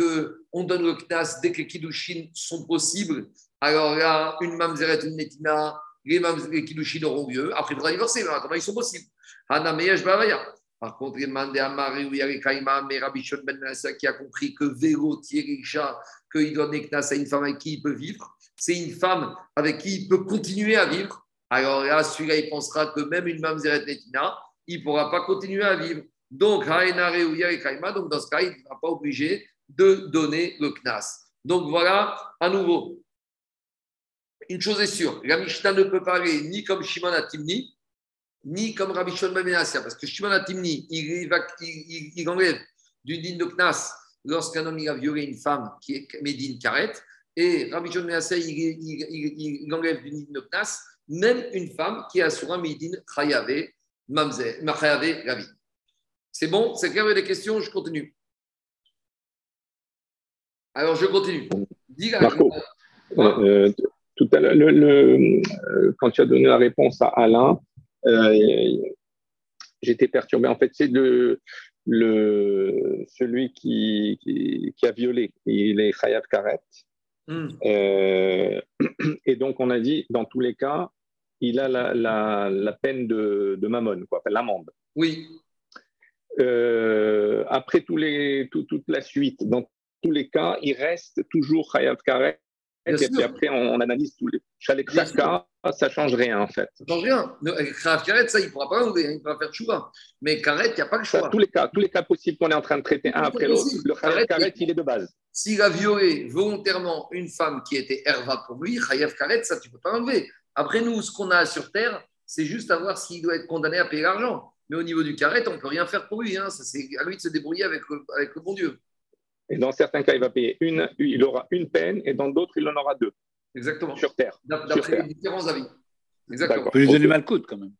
on donne le Knas dès que les Kiddushin sont possibles. Alors là, une Mamzeret et une Netina, les, les auront lieu. Après, il faudra divorcer, mais ils sont possibles. Hanameyesh Bavaya. Par contre, il demandé à Marie ou Kaima, mais Rabbi Shon Ben qui a compris que Vélo Tierisha, qu'il doit Neknas à une femme avec qui il peut vivre, c'est une femme avec qui il peut continuer à vivre. Alors là, celui-là, il pensera que même une Mamzeret Netina, il ne pourra pas continuer à vivre. Donc, donc dans ce cas, il ne sera pas obligé de donner le Knas. Donc voilà, à nouveau, une chose est sûre, la Mishnah ne peut parler ni comme Shimon Atimni, ni comme Rabbi Shimon Ben parce que Shimon Atimni, il, il, il, enlève du din de Knas lorsqu'un homme il a violé une femme qui est Médine Karet, et Rabbi Shimon Ben Menassia, il, enlève du din de Knas même une femme qui a sur un Médine Chayave, Mamze, Chayave, Gavi. C'est bon? C'est clair, des questions? Je continue. Alors, je continue. Dis Marco, euh, tout à l'heure, le, euh, quand tu as donné la réponse à Alain, j'étais perturbé. En fait, c'est le, le, celui qui, qui, a violé. Il est Khayab Karet. Hmm. <clears throat> et donc, on a dit, dans tous les cas, il a la, la, la peine de, de mammon, quoi, l'amende. Oui. après tous les, toute la suite, dans tous les cas, il reste toujours Khayab Karet et puis après, on, analyse tous les. Ça ne change rien en fait. Ça ne change rien. Khayab Karet, ça, il ne pourra pas enlever, hein, il pourra faire chouva. Mais Karet, il n'y a pas le choix. tous les cas, tous les cas possibles qu'on est en train de traiter un après l'autre, le Khayab Karet, il est de base. S'il a violé volontairement une femme qui était Herva pour lui, Khayab Karet, ça, tu ne peux pas enlever. Après, nous, ce qu'on a sur Terre, c'est juste à voir s'il doit être condamné à payer l'argent. Mais au niveau du Karet, on ne peut rien faire pour lui. Hein. C'est à lui de se débrouiller avec avec le bon Dieu. Et dans certains cas, il va payer une, il aura une peine, et dans d'autres, il en aura deux. Exactement. Sur Terre. D'après les différents avis. Exactement. On peut lui donner Malcoute quand même.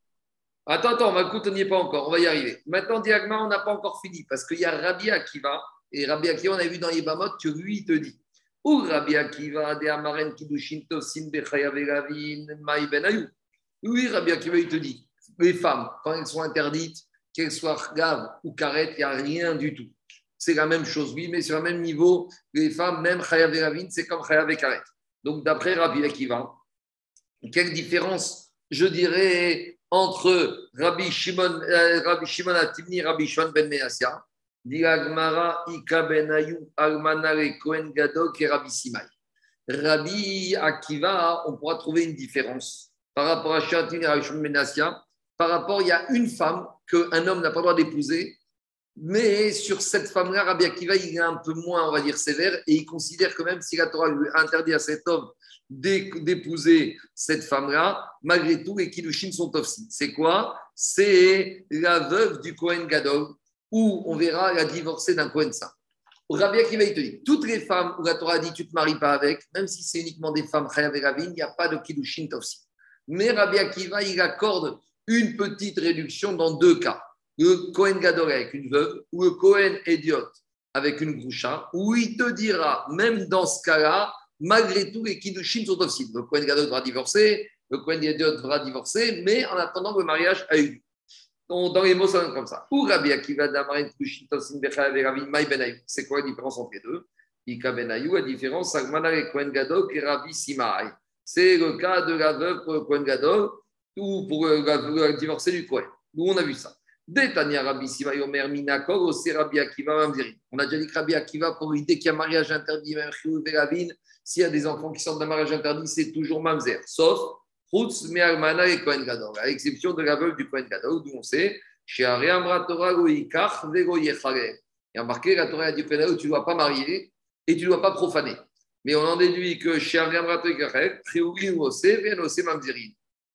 Attends, attends, Malcoute, on n'y est pas encore. On va y arriver. Maintenant, Diagma, on n'a pas encore fini parce qu'il y a Rabbi Akiva. Et Rabbi Akiva, on a vu dans les Bamot que lui, il te dit Ou Rabbi Akiva, de Amaren Kidushin Tosin Mai Benayou. Oui, Rabbi Akiva, il te dit les femmes, quand elles sont interdites, qu'elles soient gaves ou carrettes, il n'y a rien du tout c'est la même chose, oui, mais sur le même niveau, les femmes, même Chayav et c'est comme Chayav et Karet. Donc, d'après Rabbi Akiva, quelle différence, je dirais, entre Rabbi Shimon, euh, Rabbi Shimon Atimni Rabbi Shimon ben Diagmara, Ika ben Ayou, Almanare, Kohen Gadok et Rabbi Simai. Rabbi Akiva, on pourra trouver une différence par rapport à Shimon et Rabbi Shimon ben Menasia. Par rapport, il y a une femme qu'un homme n'a pas le droit d'épouser, mais sur cette femme-là, Rabbi Akiva, il est un peu moins, on va dire, sévère et il considère que même si la Torah lui interdit à cet homme d'épouser cette femme-là, malgré tout, les Kiddushin sont aussi. C'est quoi? C'est la veuve du Kohen Gadol, où on verra la divorcée d'un Kohen Saint. Rabbi Akiva, il te dit toutes les femmes où la Torah dit tu ne te maries pas avec, même si c'est uniquement des femmes Chayav et il n'y a pas de Kiddushin Tofsi. Mais Rabbi Akiva, il accorde une petite réduction dans deux cas le Cohen Gadol avec une veuve ou le Cohen Idiot avec une groucha, où il te dira, même dans ce cas-là, malgré tout, les Kiddushin sont aussi. Le Cohen Gadol devra divorcer, le Cohen Idiot devra divorcer, mais en attendant, le mariage a eu Dans les mots, ça donne comme ça. Ou Rabbi Akiva Kiddushin Tosin Bechayav Rabbi Benayou. C'est quoi la différence entre les deux? Ika Benayou, la différence, Sagmana et Gadol et Simai. C'est le cas de la veuve pour le Gadol ou pour le divorcer du Cohen. Nous, on a vu ça. On a déjà dit que Rabbi Akiva, pour lui, dès qu'il y a mariage interdit, même s'il y a des enfants qui sortent d'un mariage interdit, c'est toujours Mamzer. Sauf Chutz, Me'almana et Kohen Gadol, à l'exception de la veuve du Kohen Gadol, d'où on sait, chez Ariam Torah Goïkach, Vego Yechare. Il y a marqué, la Torah du Kohen tu ne dois pas marier et tu ne dois pas profaner. Mais on en déduit que chez Ariam Torah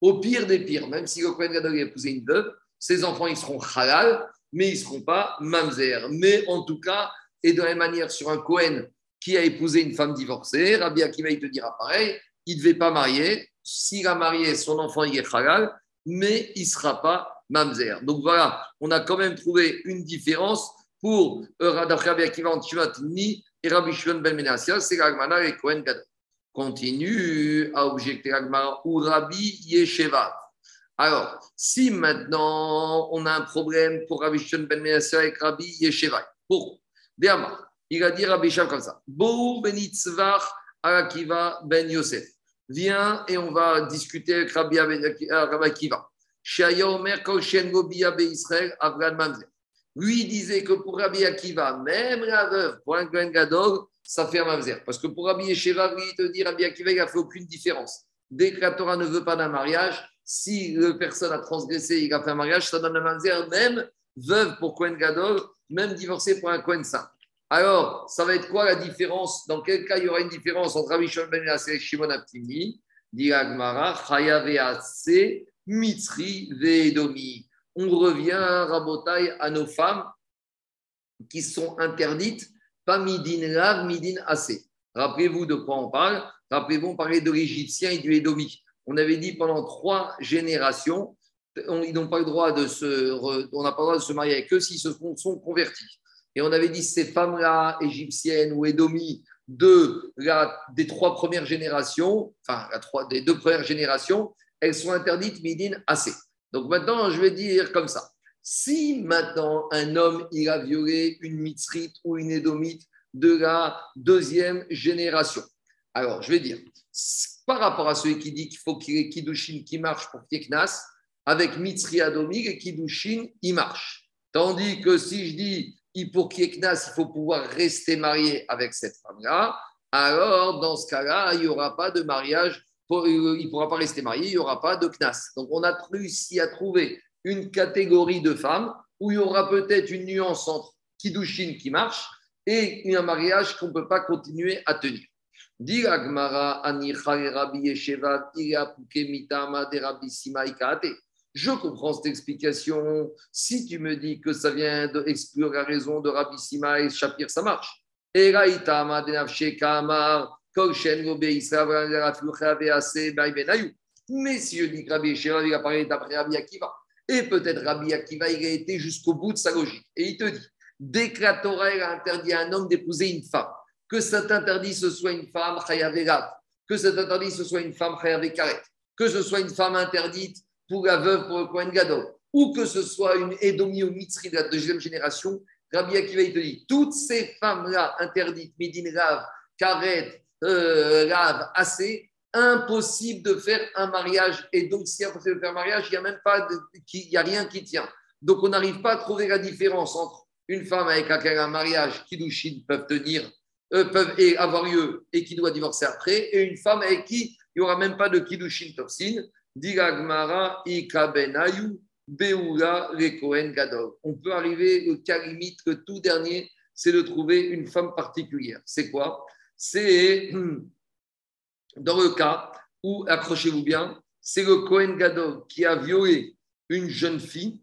Au pire des pires, même si le Kohen Gadol a épousé une veuve, ces enfants, ils seront halal, mais ils ne seront pas mamzer. Mais en tout cas, et de la même manière, sur un Cohen qui a épousé une femme divorcée, Rabbi Akiva, il te dira pareil, il ne devait pas marier. S'il a marié, son enfant, il est halal, mais il ne sera pas mamzer. Donc voilà, on a quand même trouvé une différence pour euh, Rabbi Akiva entre Ni et Rabbi Shimon Ben Menassia, c'est l'Agmana et Cohen Gadol. Continue à objecter l'Agmana ou Rabbi Yesheva. Alors, si maintenant on a un problème pour Rabbi Shimon ben Menassia avec Rabbi Yesheva, pourquoi il a dit Rabbi Shimon comme ça Bo benitzvach Akiva ben Yosef. Viens et on va discuter avec Rabbi, Akiva. Lui disait que pour Rabbi Akiva, même la veuve, pour un Gadol, ça fait un mamzer. Parce que pour Rabbi Yesheva, lui, il te dit Rabbi Akiva, il n'a fait aucune différence. Dès que la Torah ne veut pas d'un mariage, si la personne a transgressé, il a fait un mariage, ça donne un manzer, même veuve pour Cohen Gadol, même divorcé pour un Cohen Saint. Alors, ça va être quoi la différence? Dans quel cas il y aura une différence entre Rabbi Shimon Ben et Shimon Aptimi Diragmara, Chayavease, Mitri, Vedomi. On revient, Rabotai, à nos femmes qui sont interdites, pas midin lav, midin assez. Rappelez-vous de quoi on parle. Rappelez-vous, on parlait de l'Égyptien et du Édomi. On avait dit pendant trois générations, ils n'ont pas le droit de se, on n'a pas le droit de se marier avec eux s'ils se sont, convertis. Et on avait dit ces femmes-là, égyptiennes ou édomies, de la, des trois premières générations, enfin des deux premières générations, elles sont interdites midin assez. Donc maintenant, je vais dire comme ça. Si maintenant un homme il a violé une mitzrite ou une édomite de la deuxième génération, alors je vais dire, par rapport à celui qui dit qu'il faut qu'il y ait Kiddushin qui marche pour Knas, avec Mitzri Adomig et Kiddushin, il marche. Tandis que si je dis pour qu'il il faut pouvoir rester marié avec cette femme-là, alors dans ce cas-là, il n'y aura pas de mariage, euh, il ne pourra pas rester marié, il n'y aura pas de Knas. Donc on a réussi à trouver une catégorie de femmes où il y aura peut-être une nuance entre Kiddushin qui marche et un mariage qu'on ne peut pas continuer à tenir. Je comprends cette explication. Si tu me dis que ça vient d'exclure la raison de Rabbi Sima et Shapir, ça marche. Mais si je dis que Rabbi Sheva, il a parlé d'après Rabbi Akiva, et peut-être Rabbi Akiva, il a été jusqu'au bout de sa logique. Et il te dit, dès que la Torah a interdit à un homme d'épouser une femme, que cet interdit ce soit une femme que cet interdit ce soit une femme que ce soit une femme interdite pour la veuve, pour le Kohen Gadol, ou que ce soit une Edomi ou Mitzri de la deuxième génération, Rabbi Akiva, te dit, toutes ces femmes-là interdites, Médine Rav, Karet, euh, Rav, Assez, impossible de faire un mariage. Et donc, si impossible de faire un mariage, il n'y a même pas, il a rien qui tient. Donc, on n'arrive pas à trouver la différence entre une femme avec laquelle un mariage, Kiddushin, peuvent tenir, euh, peuvent avoir lieu et qui doit divorcer après, et une femme avec qui il n'y aura même pas de Kiddushin Tofsin. Diragmara ikabenayu beula le gadol. On peut arriver au cas limite, le tout dernier, c'est de trouver une femme particulière. C'est quoi? C'est <clears throat> dans le cas où, accrochez-vous bien, c'est le Kohen Gadol qui a violé une jeune fille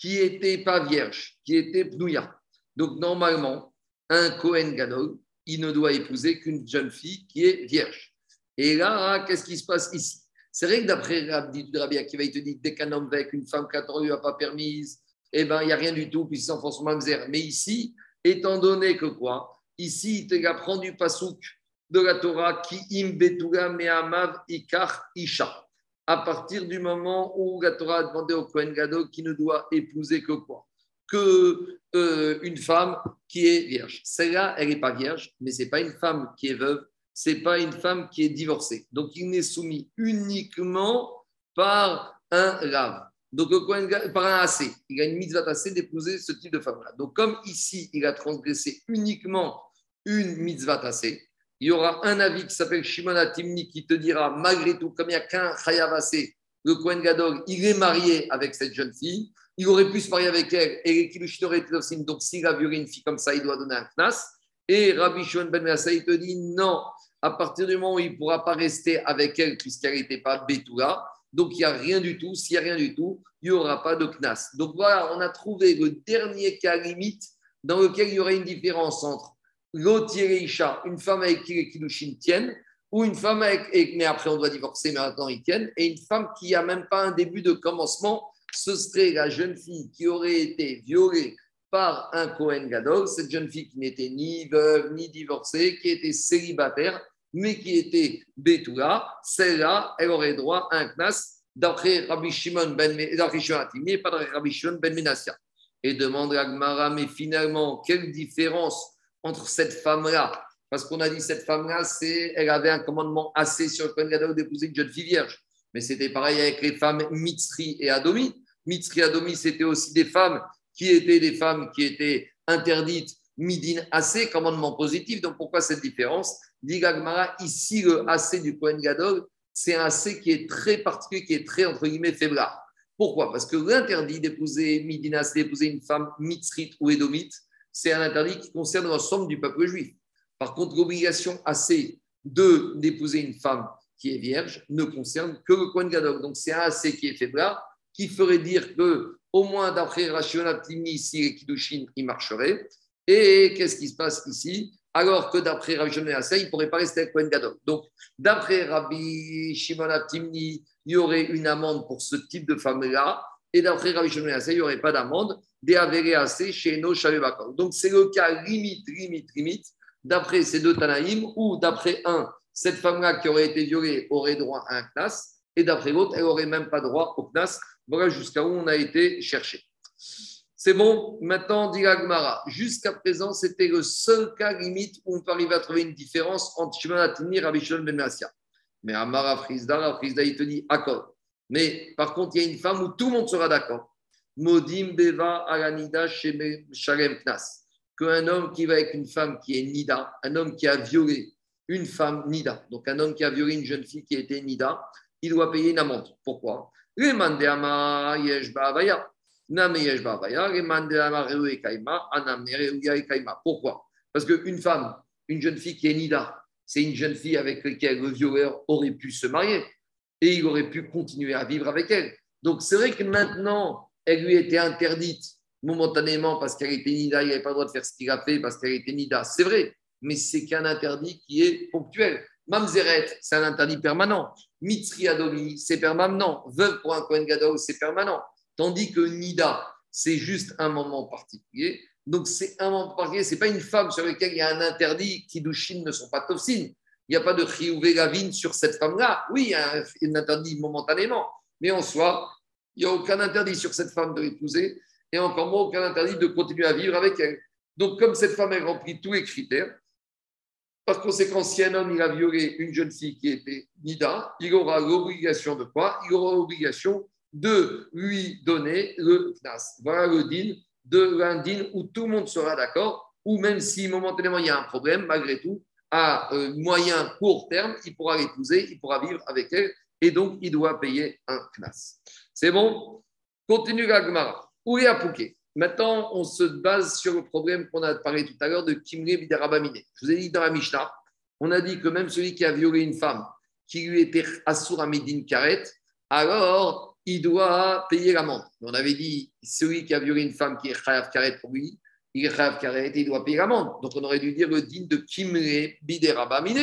qui n'était pas vierge, qui était pnouya. Donc, normalement, un Kohen Gadol, il ne doit épouser qu'une jeune fille qui est vierge. Et là, qu'est-ce qui se passe ici? C'est vrai que d'après Rabbi Akiva, il te dit dès qu'un homme va avec une femme qu'un ne lui a pas permise, eh ben, il n'y a rien du tout, puis c'est en mamzer. Mais ici, étant donné que quoi? Ici, il te apprend du pasouk de la Torah qui im betura me'amav ikar isha. À partir du moment où la Torah a demandé au Kohen Gadol qui ne doit épouser que quoi? Que euh, une femme qui est vierge. Celle-là, elle n'est pas vierge, mais ce n'est pas une femme qui est veuve, c'est pas une femme qui est divorcée. Donc, il n'est soumis uniquement par un lave. Donc, par un assez. Il a une mitzvah assez d'épouser ce type de femme-là. Donc, comme ici, il a transgressé uniquement une mitzvah assez, il y aura un avis qui s'appelle Shimon Timni qui te dira, malgré tout, comme il n'y a qu'un chayav assez, le Kohen Gadol, il est marié avec cette jeune fille, il aurait pu se marier avec elle, et les donc s'il a violé une fille comme ça, il doit donner un knas. Et Rabbi Shimon Ben il te dit non, à partir du moment où il ne pourra pas rester avec elle puisqu'elle n'était pas Betula, donc il n'y a rien du tout. S'il n'y a rien du tout, il n'y aura pas de Knas. Donc voilà, on a trouvé le dernier cas limite dans lequel il y aurait une différence entre une femme avec qui les Kiddushin tiennent, ou une femme avec, mais après on doit divorcer, mais maintenant ils tiennent, et une femme qui n'a même pas un début de commencement, ce serait la jeune fille qui aurait été violée par un Cohen Gadol, cette jeune fille qui n'était ni veuve ni divorcée, qui était célibataire, mais qui était Betula, celle-là, elle aurait droit à un knas d'après Rabbi Shimon ben Atimi, pas d'après Rabbi Shimon ben Menassia. Et demande à Gmara, mais finalement, quelle différence entre cette femme-là Parce qu'on a dit cette femme-là, c'est, elle avait un commandement assez sur le Kohen Gadol d'épouser une jeune fille vierge. Mais c'était pareil avec les femmes Mitzri et Adomi. Mitzri et Adomi, c'était aussi des femmes qui étaient des femmes qui étaient interdites midin assez, commandement positif. Donc pourquoi cette différence? Dit ici le assez du Kohen Gadol, c'est un assez qui est très particulier, qui est très entre guillemets faiblard. Pourquoi? Parce que l'interdit d'épouser midin assez, d'épouser une femme mitzrite ou édomite, c'est un interdit qui concerne l'ensemble du peuple juif. Par contre, l'obligation assez de d'épouser une femme qui est vierge ne concerne que le Kohen Gadol. Donc c'est un AC qui est faible qui ferait dire que au moins d'après Rachel si les Kiddushin, il marcherait. Et qu'est-ce qui se passe ici? Alors que d'après Rabbi Shimon il ne pourrait pas rester avec Kohen Gadol. Donc, d'après Rabbi Shimon Atimni, il y aurait une amende pour ce type de femme-là. Et d'après Rabbi Shimon il n'y aurait pas d'amende. Chez nos Donc, c'est le cas limite, limite, limite, d'après ces deux Tanaïm, ou d'après un, cette femme-là qui aurait été violée aurait droit à un knas, et d'après l'autre, elle n'aurait même pas droit au knas. Voilà jusqu'à où on a été cherché. C'est bon, maintenant, dit Agmara. Jusqu'à présent, c'était le seul cas limite où on peut arriver à trouver une différence entre Shimon Atini et Rabbi Ben Massia. Mais Amara Frisda, Frisda, il te dit accord. Mais par contre, il y a une femme où tout le monde sera d'accord. Modim Beva Alanida Shalem Knas. Qu'un homme qui va avec une femme qui est Nida, un homme qui a violé une femme Nida, donc un homme qui a violé une jeune fille qui était Nida, il doit payer une amende. Pourquoi? Pourquoi? Parce qu'une femme, une jeune fille qui est Nida, c'est une jeune fille avec laquelle le violeur aurait pu se marier et il aurait pu continuer à vivre avec elle. Donc c'est vrai que maintenant, elle lui était interdite momentanément parce qu'elle était Nida, il n'avait pas le droit de faire ce qu'il a fait parce qu'elle était Nida. C'est vrai, mais c'est qu'un interdit qui est ponctuel. Mamzeret, c'est un interdit permanent. Mitzri Adomi, c'est permanent. Veuve pour un Kohen Gadol, c'est permanent. Tandis que Nida, c'est juste un moment particulier. Donc, c'est un moment particulier. Ce n'est pas une femme sur laquelle il y a un interdit qui douchine ne sont pas tofsin. Il n'y a pas de chiouvé gavine sur cette femme-là. Oui, il y a un, interdit momentanément. Mais en soi, il n'y a aucun interdit sur cette femme de l'épouser et encore moins aucun interdit de continuer à vivre avec elle. Donc, comme cette femme a rempli tous les critères, par conséquent, si un homme il a violé une jeune fille qui était Nida, il aura l'obligation de quoi? Il aura l'obligation de lui donner le knas. Voilà le din de l'un où tout le monde sera d'accord, ou même si momentanément il y a un problème, malgré tout, à euh, moyen court terme, il pourra l'épouser, il pourra vivre avec elle, et donc il doit payer un knas. C'est bon? Continue la Gemara. Où est Apouké? Maintenant, on se base sur le problème qu'on a parlé tout à l'heure de Kimre Bidarabamine. Je vous ai dit dans la Mishnah, on a dit que même celui qui a violé une femme qui lui était assour à Karet, alors il doit payer l'amende. On avait dit celui qui a violé une femme qui est Chayav Karet pour lui, il il doit payer l'amende. Donc on aurait dû dire le digne de Kimre Bidarabamine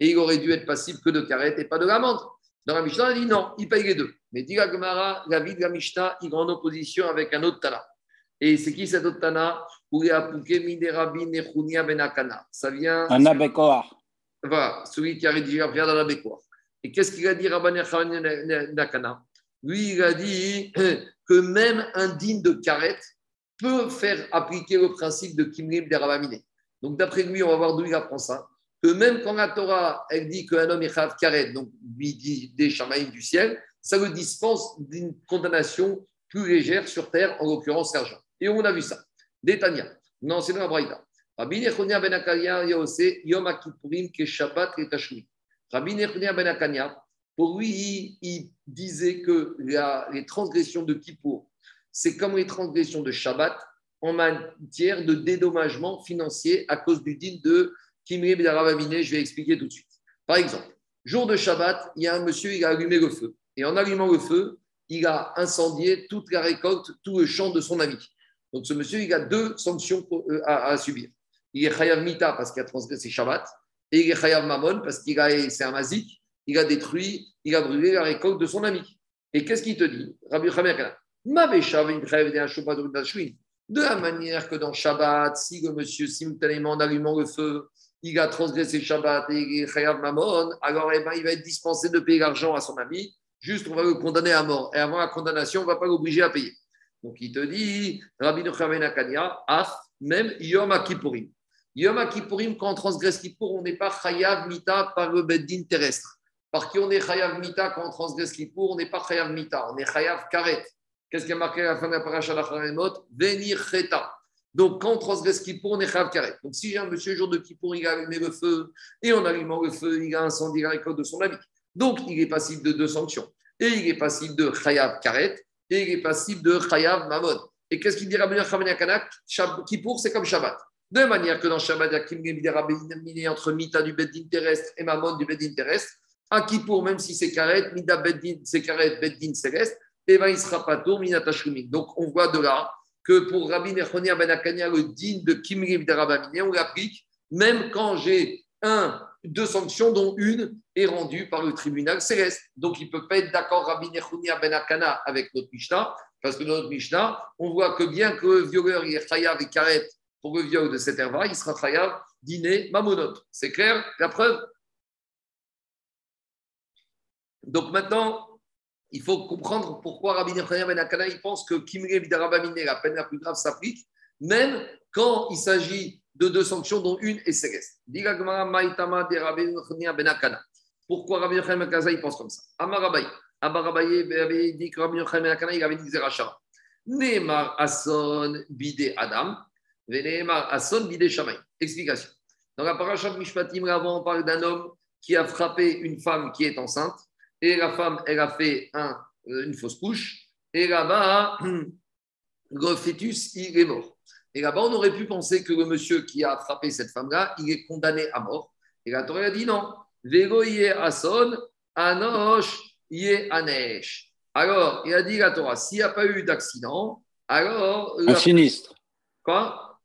et il aurait dû être passible que de Karet et pas de l'amende. Dans la Mishnah, a dit non, il paye les deux. Mais dit la Gemara, la vie de la Mishnah, il est en opposition avec un autre Tana. Et c'est qui cet autre Tana ben Ça vient. Voilà, celui qui a rédigé la prière dans l'Abekoar. Et qu'est-ce qu'il a dit Rabban Nakana Lui, il a dit <clears throat> que même un digne de Karet peut faire appliquer le principe de Kimrim de Rabamine. Donc, d'après lui, on va voir d'où il apprend ça. Que même quand la Torah, elle dit qu'un homme est Chav Karet, donc lui dit des chamaïs du ciel, ça le dispense d'une condamnation plus légère sur terre, en l'occurrence l'argent. Et on a vu ça. Détania. Non, c'est dans la Braïta. Rabbi Nechonia ben Akanya, Yose, Yom Akipurim, ke Shabbat et Tashmi. Rabbi Nechonia ben Akanya, pour lui, il disait que les transgressions de Kippour, c'est comme les transgressions de Shabbat en matière de dédommagement financier à cause du din de Kimri Ravamine. Je vais expliquer tout de suite. Par exemple, jour de Shabbat, il y a un monsieur, il a allumé le feu. Et en allumant le feu, il a incendié toute la récolte, tout le champ de son ami. Donc ce monsieur, il a deux sanctions euh, à, subir. Il est Chayav Mita parce qu'il a transgressé Shabbat, et il est Chayav Mamon parce qu'il a, c'est un mazik, il a détruit, il a brûlé la récolte de son ami. Et qu'est-ce qu'il te dit Rabbi de la manière que dans Shabbat, si le monsieur simultanément en allumant le feu, il a transgressé Shabbat et il est Mamon, alors eh ben, il va être dispensé de payer l'argent à son ami, juste on va le condamner à mort. Et avant la condamnation, on ne va pas l'obliger à payer. Donc il te dit, Rabbi Nochamen Akanya, Af, même Yom Kippourim. Yom Kippourim, quand on transgresse Kippour, on n'est pas Chayav Mita par le Beddin terrestre. Par qui on est Chayav Mita quand on transgresse Kippour, on n'est pas Chayav Mita, on est Chayav Karet. Qu'est-ce qui a marqué à la fin de la paracha Venir Cheta. Donc, quand on transgresse Kippour, on est Chayav Karet. Donc, si j'ai un monsieur, jour de Kippour, il a allumé le feu, et en allumant le feu, il a incendié la récolte de son ami. Donc, il est passible de deux sanctions. Et il est passible de Chayav Karet, et il est passible de Chayav Mamon. Et qu'est-ce qu'il dit Rabbi Kanak Kippour, c'est comme Shabbat. De même manière que dans Shabbat, il y a Kim entre Mita du Beddin terrestre et Mamon du Beddin terrestre. À qui pour, même si c'est karet, mida beddin, c'est karet, beddin céleste, et ben il sera pas tour. Donc on voit de là que pour Rabbi Nechonia Ben Akania, le din de Kimriv de Rabamine, on l'applique même quand j'ai un, deux sanctions, dont une est rendue par le tribunal céleste. Donc il ne peut pas être d'accord Rabbi Nechonia Ben Akana avec notre Mishnah, parce que dans notre Mishnah, on voit que bien que le violeur est chayav et karet pour le viol de cette herva, il sera chayav dîner mamonote. C'est clair La preuve? Donc maintenant, il faut comprendre pourquoi Rabbi Nechaya Ben Akana pense que Kimre la peine la plus grave, s'applique, même quand il s'agit de deux sanctions, dont une est céleste. Ben pourquoi Rabbi Nechaya Ben Akana il pense comme ça? Amarabaye. Amarabaye dit que Rabbi Nechaya Ben Akana il avait dit Zerachara. Neymar Asson Bide Adam, Neymar Asson Bide Shamay. Explication. Dans la paracha de Mishpatim, avant, on parle d'un homme qui a frappé une femme qui est enceinte et la femme, elle a fait un, euh, une fausse couche, et là-bas, <clears throat> le fœtus, il est mort. Et là-bas, on aurait pu penser que le monsieur qui a frappé cette femme-là, il est condamné à mort. Et la Torah a dit non. Vélo ason, anosh anesh. Alors, il a dit la Torah, s'il n'y a pas eu d'accident, alors. Un sinistre. Quoi?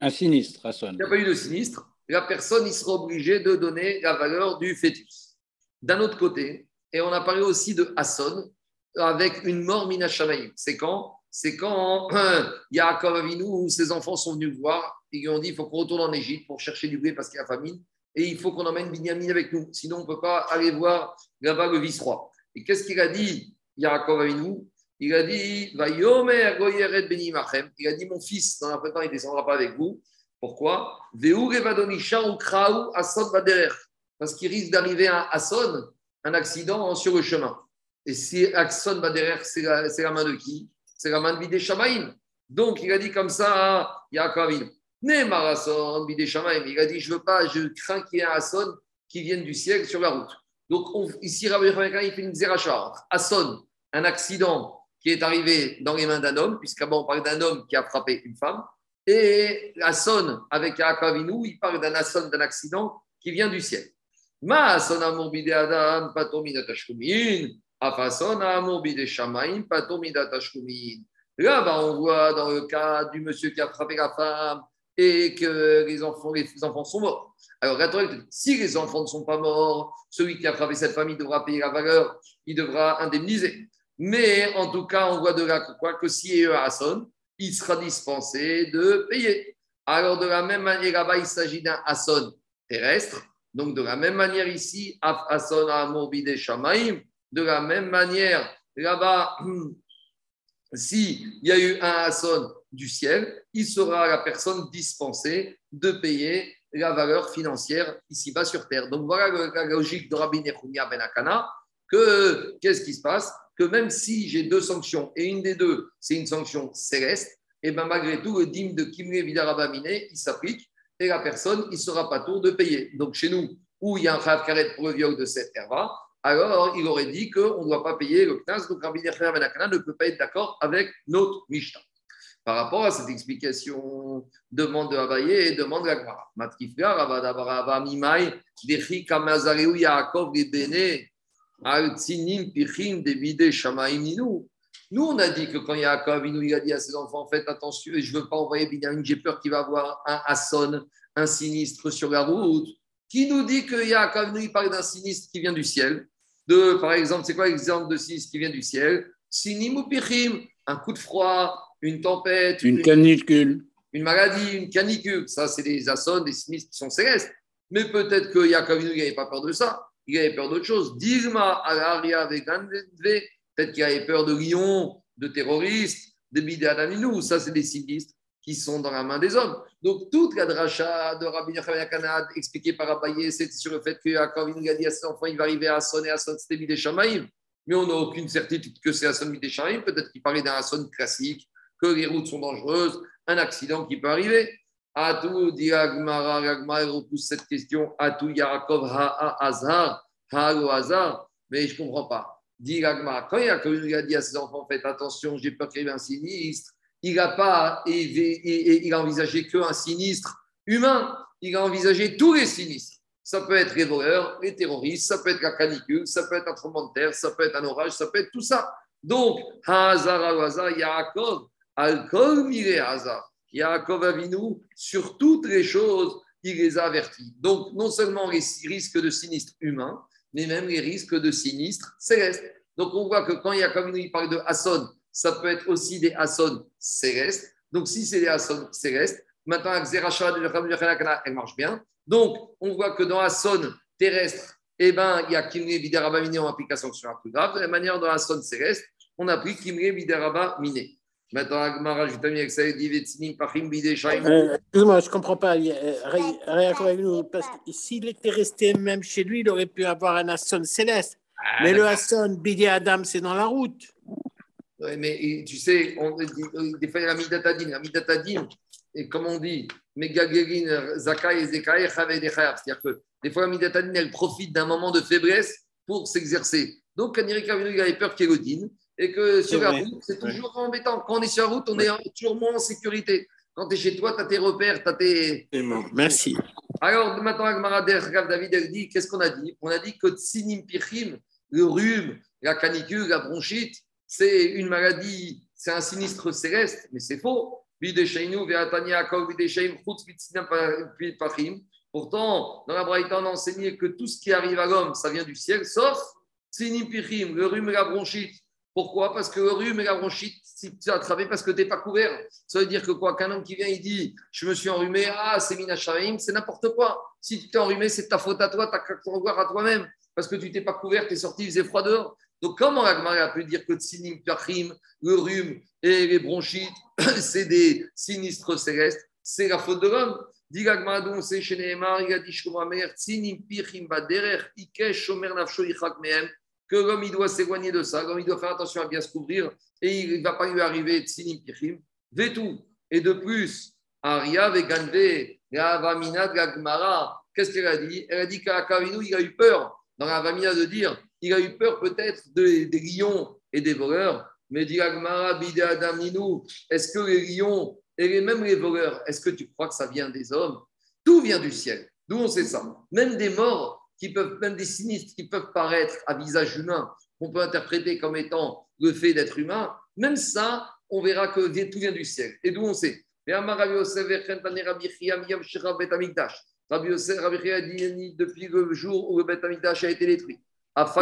Un sinistre, Asson. S'il n'y a pas eu de sinistre, la personne, il sera obligé de donner la valeur du fœtus. D'un autre côté, et on a parlé aussi de Hasson avec une mort minashamaïm. C'est quand? C'est quand <clears throat> Yaakov Avinu, où ses enfants sont venus voir, et ils ont dit il faut qu'on retourne en Égypte pour chercher du blé parce qu'il y a famine, et il faut qu'on emmène Binyamin avec nous, sinon on ne peut pas aller voir là-bas le vice-roi. Et qu'est-ce qu'il a dit, Yaakov Avinu? Il a dit Il a dit Mon fils, dans la temps, il ne descendra pas avec vous. Pourquoi Parce qu'il risque d'arriver à Hasson un accident sur le chemin. Et si Axon va derrière, c'est la, main de qui? C'est la main de Bidé. Donc, il a dit comme ça à Yaakov Né Marason, Bidé. Il a dit Je veux pas, je crains qu'il y ait un qui vienne du ciel sur la route. Donc, ici, Rabbi il fait une zéracha Asson, un accident qui est arrivé dans les mains d'un homme, puisqu'avant on parle d'un homme qui a frappé une femme, et Asson avec Yaakov il parle d'un Asson, d'un accident qui vient du ciel. Ma son amour bide Adam, patomidatashkumin. Afason amour bide Shamaim, patomidatashkumin. Là, bah, on voit dans le cas du monsieur qui a frappé la femme et que les enfants, les enfants sont morts. Alors, si les enfants ne sont pas morts, celui qui a frappé cette famille devra payer la valeur, il devra indemniser. Mais en tout cas, on voit de là que, quoi, que si il a Hasson, il sera dispensé de payer. Alors, de la même manière, là-bas, il s'agit d'un Hasson terrestre donc, de la même manière ici, de la même manière, là-bas, <clears throat> s'il y a eu un Hasson du ciel, il sera la personne dispensée de payer la valeur financière ici-bas sur terre. Donc, voilà la logique de Rabbi Nechounia Ben Akana, que qu'est-ce qui se passe? Que même si j'ai deux sanctions, et une des deux, c'est une sanction céleste, et bien malgré tout, le dîme de Kimre Vidarabamine, il s'applique et la personne, il ne sera pas tour de payer. Donc chez nous, où il y a un Khav Karet pour le viol de cette herva, alors il aurait dit qu'on ne doit pas payer le Knas. Donc Rabbi Nechaya Ben ne peut pas être d'accord avec notre Mishnah. Par rapport à cette explication, demande de Abaye et demande de la Gemara. Matkifga, Rabadabara, Mimai, Dechi Kamazareu Yaakov, Bene, Al Tzinim, Pichim, Devide, Shamaim, Ninou. Nous, on a dit que quand Yaakov il a dit à ses enfants Faites attention, je ne veux pas envoyer Binyamin, j'ai peur qu'il va avoir un Hasson, un sinistre sur la route. Qui nous dit que Yaakov il parle d'un sinistre qui vient du ciel de, Par exemple, c'est quoi l'exemple de sinistre qui vient du ciel? Sinim ou Pichim, un coup de froid, une tempête, une, canicule. Une maladie, une canicule. Ça, c'est des Hassons, des sinistres qui sont célestes. Mais peut-être que Yaakov il n'avait pas peur de ça. Il avait peur d'autre chose. Digma, Alaria, Peut-être qu'il avait peur de lions, de terroristes, de bidé Ça, c'est des sinistres qui sont dans la main des hommes. Donc, toute la dracha de Rabbi Yochanan Kanad, expliquée par Abaye, c'est sur le fait que quand il a dit à ses enfants, il va arriver à sonner à son c'était bidé Shamaïm. Mais on n'a aucune certitude que c'est Hassan bidé Shamaïm. Peut-être qu'il parlait d'un Hassan classique, que les routes sont dangereuses, un accident qui peut arriver. Atou, dit Agmara, Agmara repousse cette question. Atou, Yaakov, Ha, Azhar, Ha, Hazar. Mais je ne comprends pas dit quand il a, dit à ses enfants, faites attention, j'ai peur qu'il y ait un sinistre, il n'a pas il a envisagé qu'un sinistre humain, il a envisagé tous les sinistres. Ça peut être les voleurs, les terroristes, ça peut être la canicule, ça peut être un tremblement de terre, ça peut être un orage, ça peut être tout ça. Donc, Yaakov, Alkol Hazar. Yaakov Avinu, sur toutes les choses, il les a avertis. Donc, non seulement les risques de sinistres humains, mais même les risques de sinistres célestes. Donc, on voit que quand Yaakov Avinu parle de Hasson, ça peut être aussi des Hasson célestes. Donc, si c'est des Hasson célestes, maintenant, elle marche bien. Donc, on voit que dans Hasson terrestre, eh ben, il y a Kimre Vidaraba Miné en application sur la plus grave. De la manière dans Hasson céleste, on a pris Kimre Vidaraba Miné. Maintenant, Agmara, je avec ça, dit Pachim euh, Excuse-moi, je ne comprends pas. Euh, parce que s'il était resté même chez lui, il aurait pu avoir un Hasson céleste. Ah, mais le Hasson, Bidi Adam, c'est dans la route. Oui, mais tu sais, on, des fois, il y a la Midatadin. La Midatadin, et comme on dit, Megagerin, Zakai et Zekai, C'est-à-dire que des fois, la Midatadin, elle profite d'un moment de faiblesse pour s'exercer. Donc, quand il avait peur qu'Elodine, et que sur la route, c'est toujours embêtant. Quand on est sur la route, on est toujours moins en sécurité. Quand tu es chez toi, tu as tes repères, tu as tes. Merci. Alors, maintenant, David, elle dit qu'est-ce qu'on a dit? On a dit que Tsinim Pichim, le rhume, la canicule, la bronchite, c'est une maladie, c'est un sinistre céleste, mais c'est faux. Pourtant, dans la Braïta, on a enseigné que tout ce qui arrive à l'homme, ça vient du ciel, sauf Tsinim Pichim, le rhume et la bronchite. Pourquoi Parce que le rhume et la bronchite, si tu as attrapé parce que tu n'es pas couvert, ça veut dire que quoi Qu'un homme qui vient, il dit Je me suis enrhumé, ah, c'est Minasharim, c'est n'importe quoi. Si tu t'es enrhumé, c'est ta faute à toi, tu as qu'à revoir à toi-même. Parce que tu t'es pas couvert, tu es sorti, il faisait froid dehors. Donc, comment l'Agmara a pu dire que Tsinim Pachim, le rhume et les bronchites, <coughs> c'est des sinistres célestes C'est la faute de l'homme. Dit il a dit Tsinim Baderer, Ikesh Shomer Nafsho Mehem que l'homme il doit s'éloigner de ça, l'homme il doit faire attention à bien se couvrir et il ne va pas lui arriver tsinim pichim, tout. Et de plus, Aria Veganve, Vamina de Gagmara, qu'est-ce qu'elle a dit? Elle a dit qu'Akavinu, il a eu peur, dans la Vamina, de dire il a eu peur peut-être des lions et des voleurs, mais dit Gagmara, Bide Adaminu, est-ce que les lions et même les voleurs, est-ce que tu crois que ça vient des hommes? Tout vient du ciel. D'où on sait ça? Même des morts, qui peuvent, même des sinistres qui peuvent paraître à visage humain, qu'on peut interpréter comme étant le fait d'être humain, même ça, on verra que tout vient du ciel. Et d'où on sait Rabbi Yosef a dit depuis le jour où le Bet Amikdash a été détruit.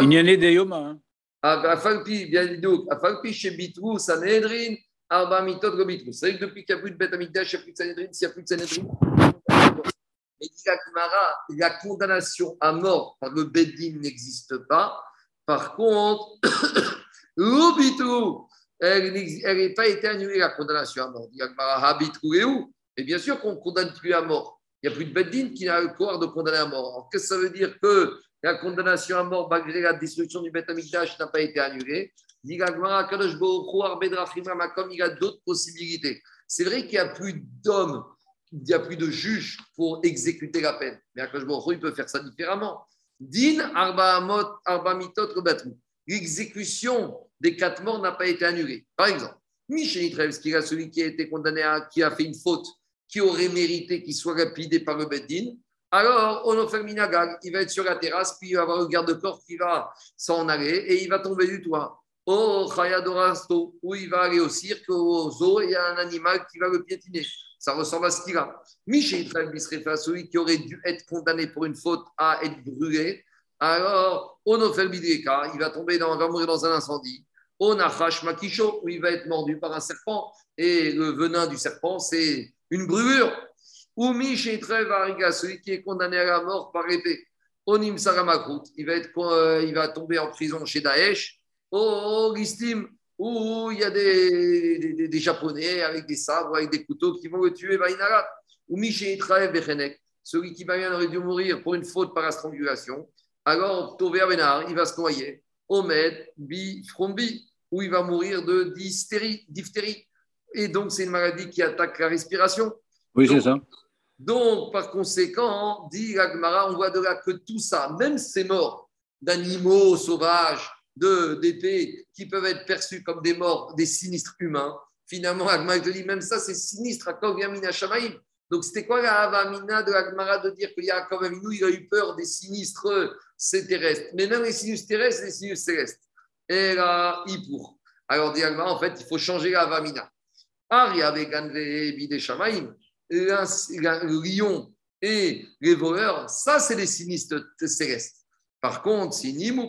Il y en a des hommes. Afalpi, bien donc, Afalpi chez Bitrou, Sanhedrin, Arba Mitot, Gobitrou. C'est vrai que depuis qu'il n'y a plus de Bet Amikdash, il n'y a plus de Sanhedrin, s'il n'y a plus de Sanhedrin, et dit la condamnation à mort par le Beddin n'existe pas. Par contre, <coughs> l'obitou, elle n'a pas été annulée, la condamnation à mort. Dit habitrou et où? Et bien sûr qu'on ne condamne plus à mort. Il n'y a plus de Beddin qui a le pouvoir de condamner à mort. Alors, qu'est-ce que ça veut dire que la condamnation à mort, malgré la destruction du Beth n'a pas été annulée? Dit il y a d'autres possibilités. C'est vrai qu'il n'y a plus d'hommes il n'y a plus de juge pour exécuter la peine. Mais Akash il peut faire ça différemment. Din arba mitot L'exécution des quatre morts n'a pas été annulée. Par exemple, Michel Nitrevski, celui qui a été condamné qui a fait une faute, qui aurait mérité qu'il soit lapidé par le Beddin, alors on fait Minagag, il va être sur la terrasse, puis il va avoir le garde-corps qui va s'en aller et il va tomber du toit. Au Chayadorasto, où il va aller au cirque, au zoo, il y a un animal qui va le piétiner. Ça ressemble à ce qu'il a. Michel à celui qui aurait dû être condamné pour une faute à être brûlé. Alors, on a fait le il va tomber dans, va mourir dans un incendie. On a Makisho, où il va être mordu par un serpent. Et le venin du serpent, c'est une brûlure. Ou Michel celui qui est condamné à la mort par épée. Onim Saramakout, il va, être, euh, il va tomber en prison chez Daesh. Oh, Listim, où il y a des, des, Japonais avec des sabres, avec des couteaux qui vont le tuer, ou Miché Bechenek, celui qui va bien aurait dû mourir pour une faute par la strangulation, alors Tové Benar, il va se noyer, Omed, Bi, Frombi, où il va mourir de diphtérie. Et donc, c'est une maladie qui attaque la respiration. Oui, c'est ça. Donc, par conséquent, dit Agmara, on voit de là que tout ça, même ces morts d'animaux sauvages, d'épées qui peuvent être perçus comme des morts, des sinistres humains. Finalement, Agma te dit même ça, c'est sinistre à Kog Shamaim. Donc, c'était quoi la Avamina de la de dire que Yaakov Avinu, il a eu peur des sinistres terrestres Mais même les sinistres terrestres, les sinistres célestes. Et là, il pour. Alors, dit en fait, il faut changer la Avamina. Le lion et les voleurs, ça, c'est les sinistres célestes. Par contre, si le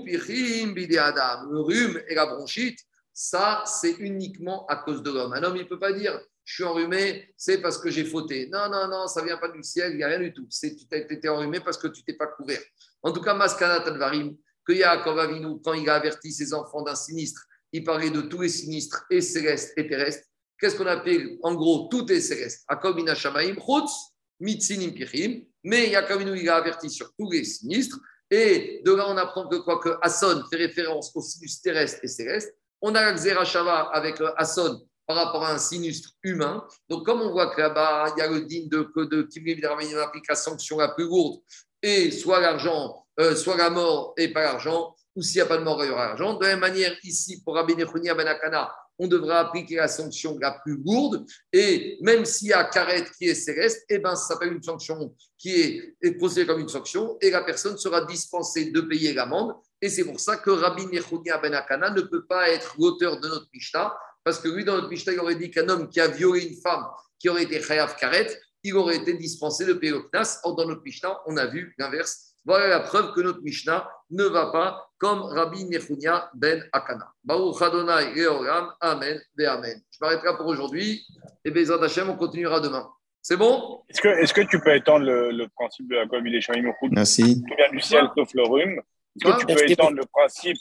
rhume et la bronchite, ça, c'est uniquement à cause de l'homme. Un homme, il ne peut pas dire je suis enrhumé, c'est parce que j'ai fauté. Non, non, non, ça ne vient pas du ciel, il n'y a rien du tout. C'est tu t'es enrhumé parce que tu t'es pas couvert. En tout cas, Maskana Tanvarim, que Yaakov Avinu, quand il a averti ses enfants d'un sinistre, il parlait de tous les sinistres, et célestes et terrestres. Qu'est-ce qu'on appelle En gros, tout est céleste? Akom Inashamaim, Chutz, Mitsinim Pichim. Mais Yaakov Avinu, il a averti sur tous les sinistres. Et de là, on apprend que quoi que Hasson fait référence aux sinistres terrestres et célestes. On a la Shava avec Hasson par rapport à un sinistre humain. Donc, comme on voit que là-bas, il y a le digne de, de on applique la sanction la plus lourde, et soit l'argent, euh, soit la mort et pas l'argent, ou s'il n'y a pas de mort, il y aura l'argent. De la même manière, ici, pour Rabbi Nechunia Benakana, on devra appliquer la sanction la plus lourde. Et même s'il y a Karet qui est céleste, eh ben, ça s'appelle une sanction qui est, considérée comme une sanction et la personne sera dispensée de payer l'amende. Et c'est pour ça que Rabbi Nechunia Benakana ne peut pas être l'auteur de notre Mishnah parce que lui, dans notre Mishnah, il aurait dit qu'un homme qui a violé une femme qui aurait été Chayav Karet, il aurait été dispensé de payer le Knas. Or, dans notre Mishnah, on a vu l'inverse. Voilà la preuve que notre Mishnah ne va pas comme Rabbi Nechunia ben Akana. Baruch Adonai Leolam, Amen, ve Amen. Je m'arrêterai pour aujourd'hui et Bezat Hashem, on continuera demain. C'est bon? Est-ce que, est que tu peux étendre le, principe de la cohabitation Merci. Tout vient du ciel sauf le rhume. Est-ce que tu peux étendre le principe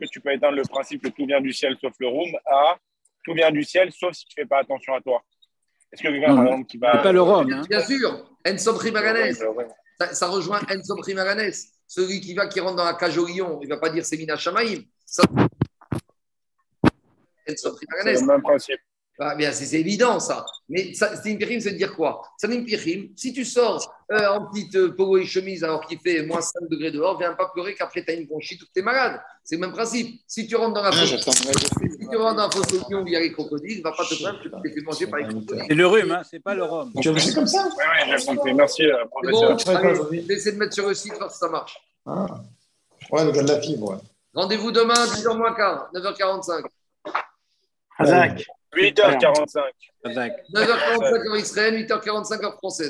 que tu peux éteindre le principe que tout vient du ciel sauf le room à tout vient du ciel sauf si tu ne fais pas attention à toi? Est-ce que quelqu'un, par exemple, qui va. pas le rhum. Hein. Bien sûr, Ensom. Ça, ça rejoint Ensom Primaganes. Celui qui va, qui rentre dans la cage au lion, il ne va pas dire c'est Mina Shamaïm. Ça... C'est le même principe. Ah, bien, c'est évident ça. Mais Salim Pirim, c'est dire quoi? Salim Pirim, si tu sors euh, en petite euh, polo et chemise alors qu'il fait moins 5 degrés dehors, viens pas pleurer qu'après tu as une bronchite ou que tu es malade. C'est le même principe. Si tu rentres dans la fosse, si tu rentres dans la fosse où il y a les crocodiles, va pas te plaindre que tu t'es fait manger par les crocodiles. C'est le rhume, hein, c'est pas le rhum. Tu as comme ça? Oui, oui, j'ai compris. Merci, euh, professeur. Bon, allez, essayez de mettre sur le site, voir si ça marche. Ah. Ouais, le gars de la fibre. Rendez-vous demain, 10h moins quart, 9h45. Hazak. 8h45. 9h45 en Israël, 8h45 en français.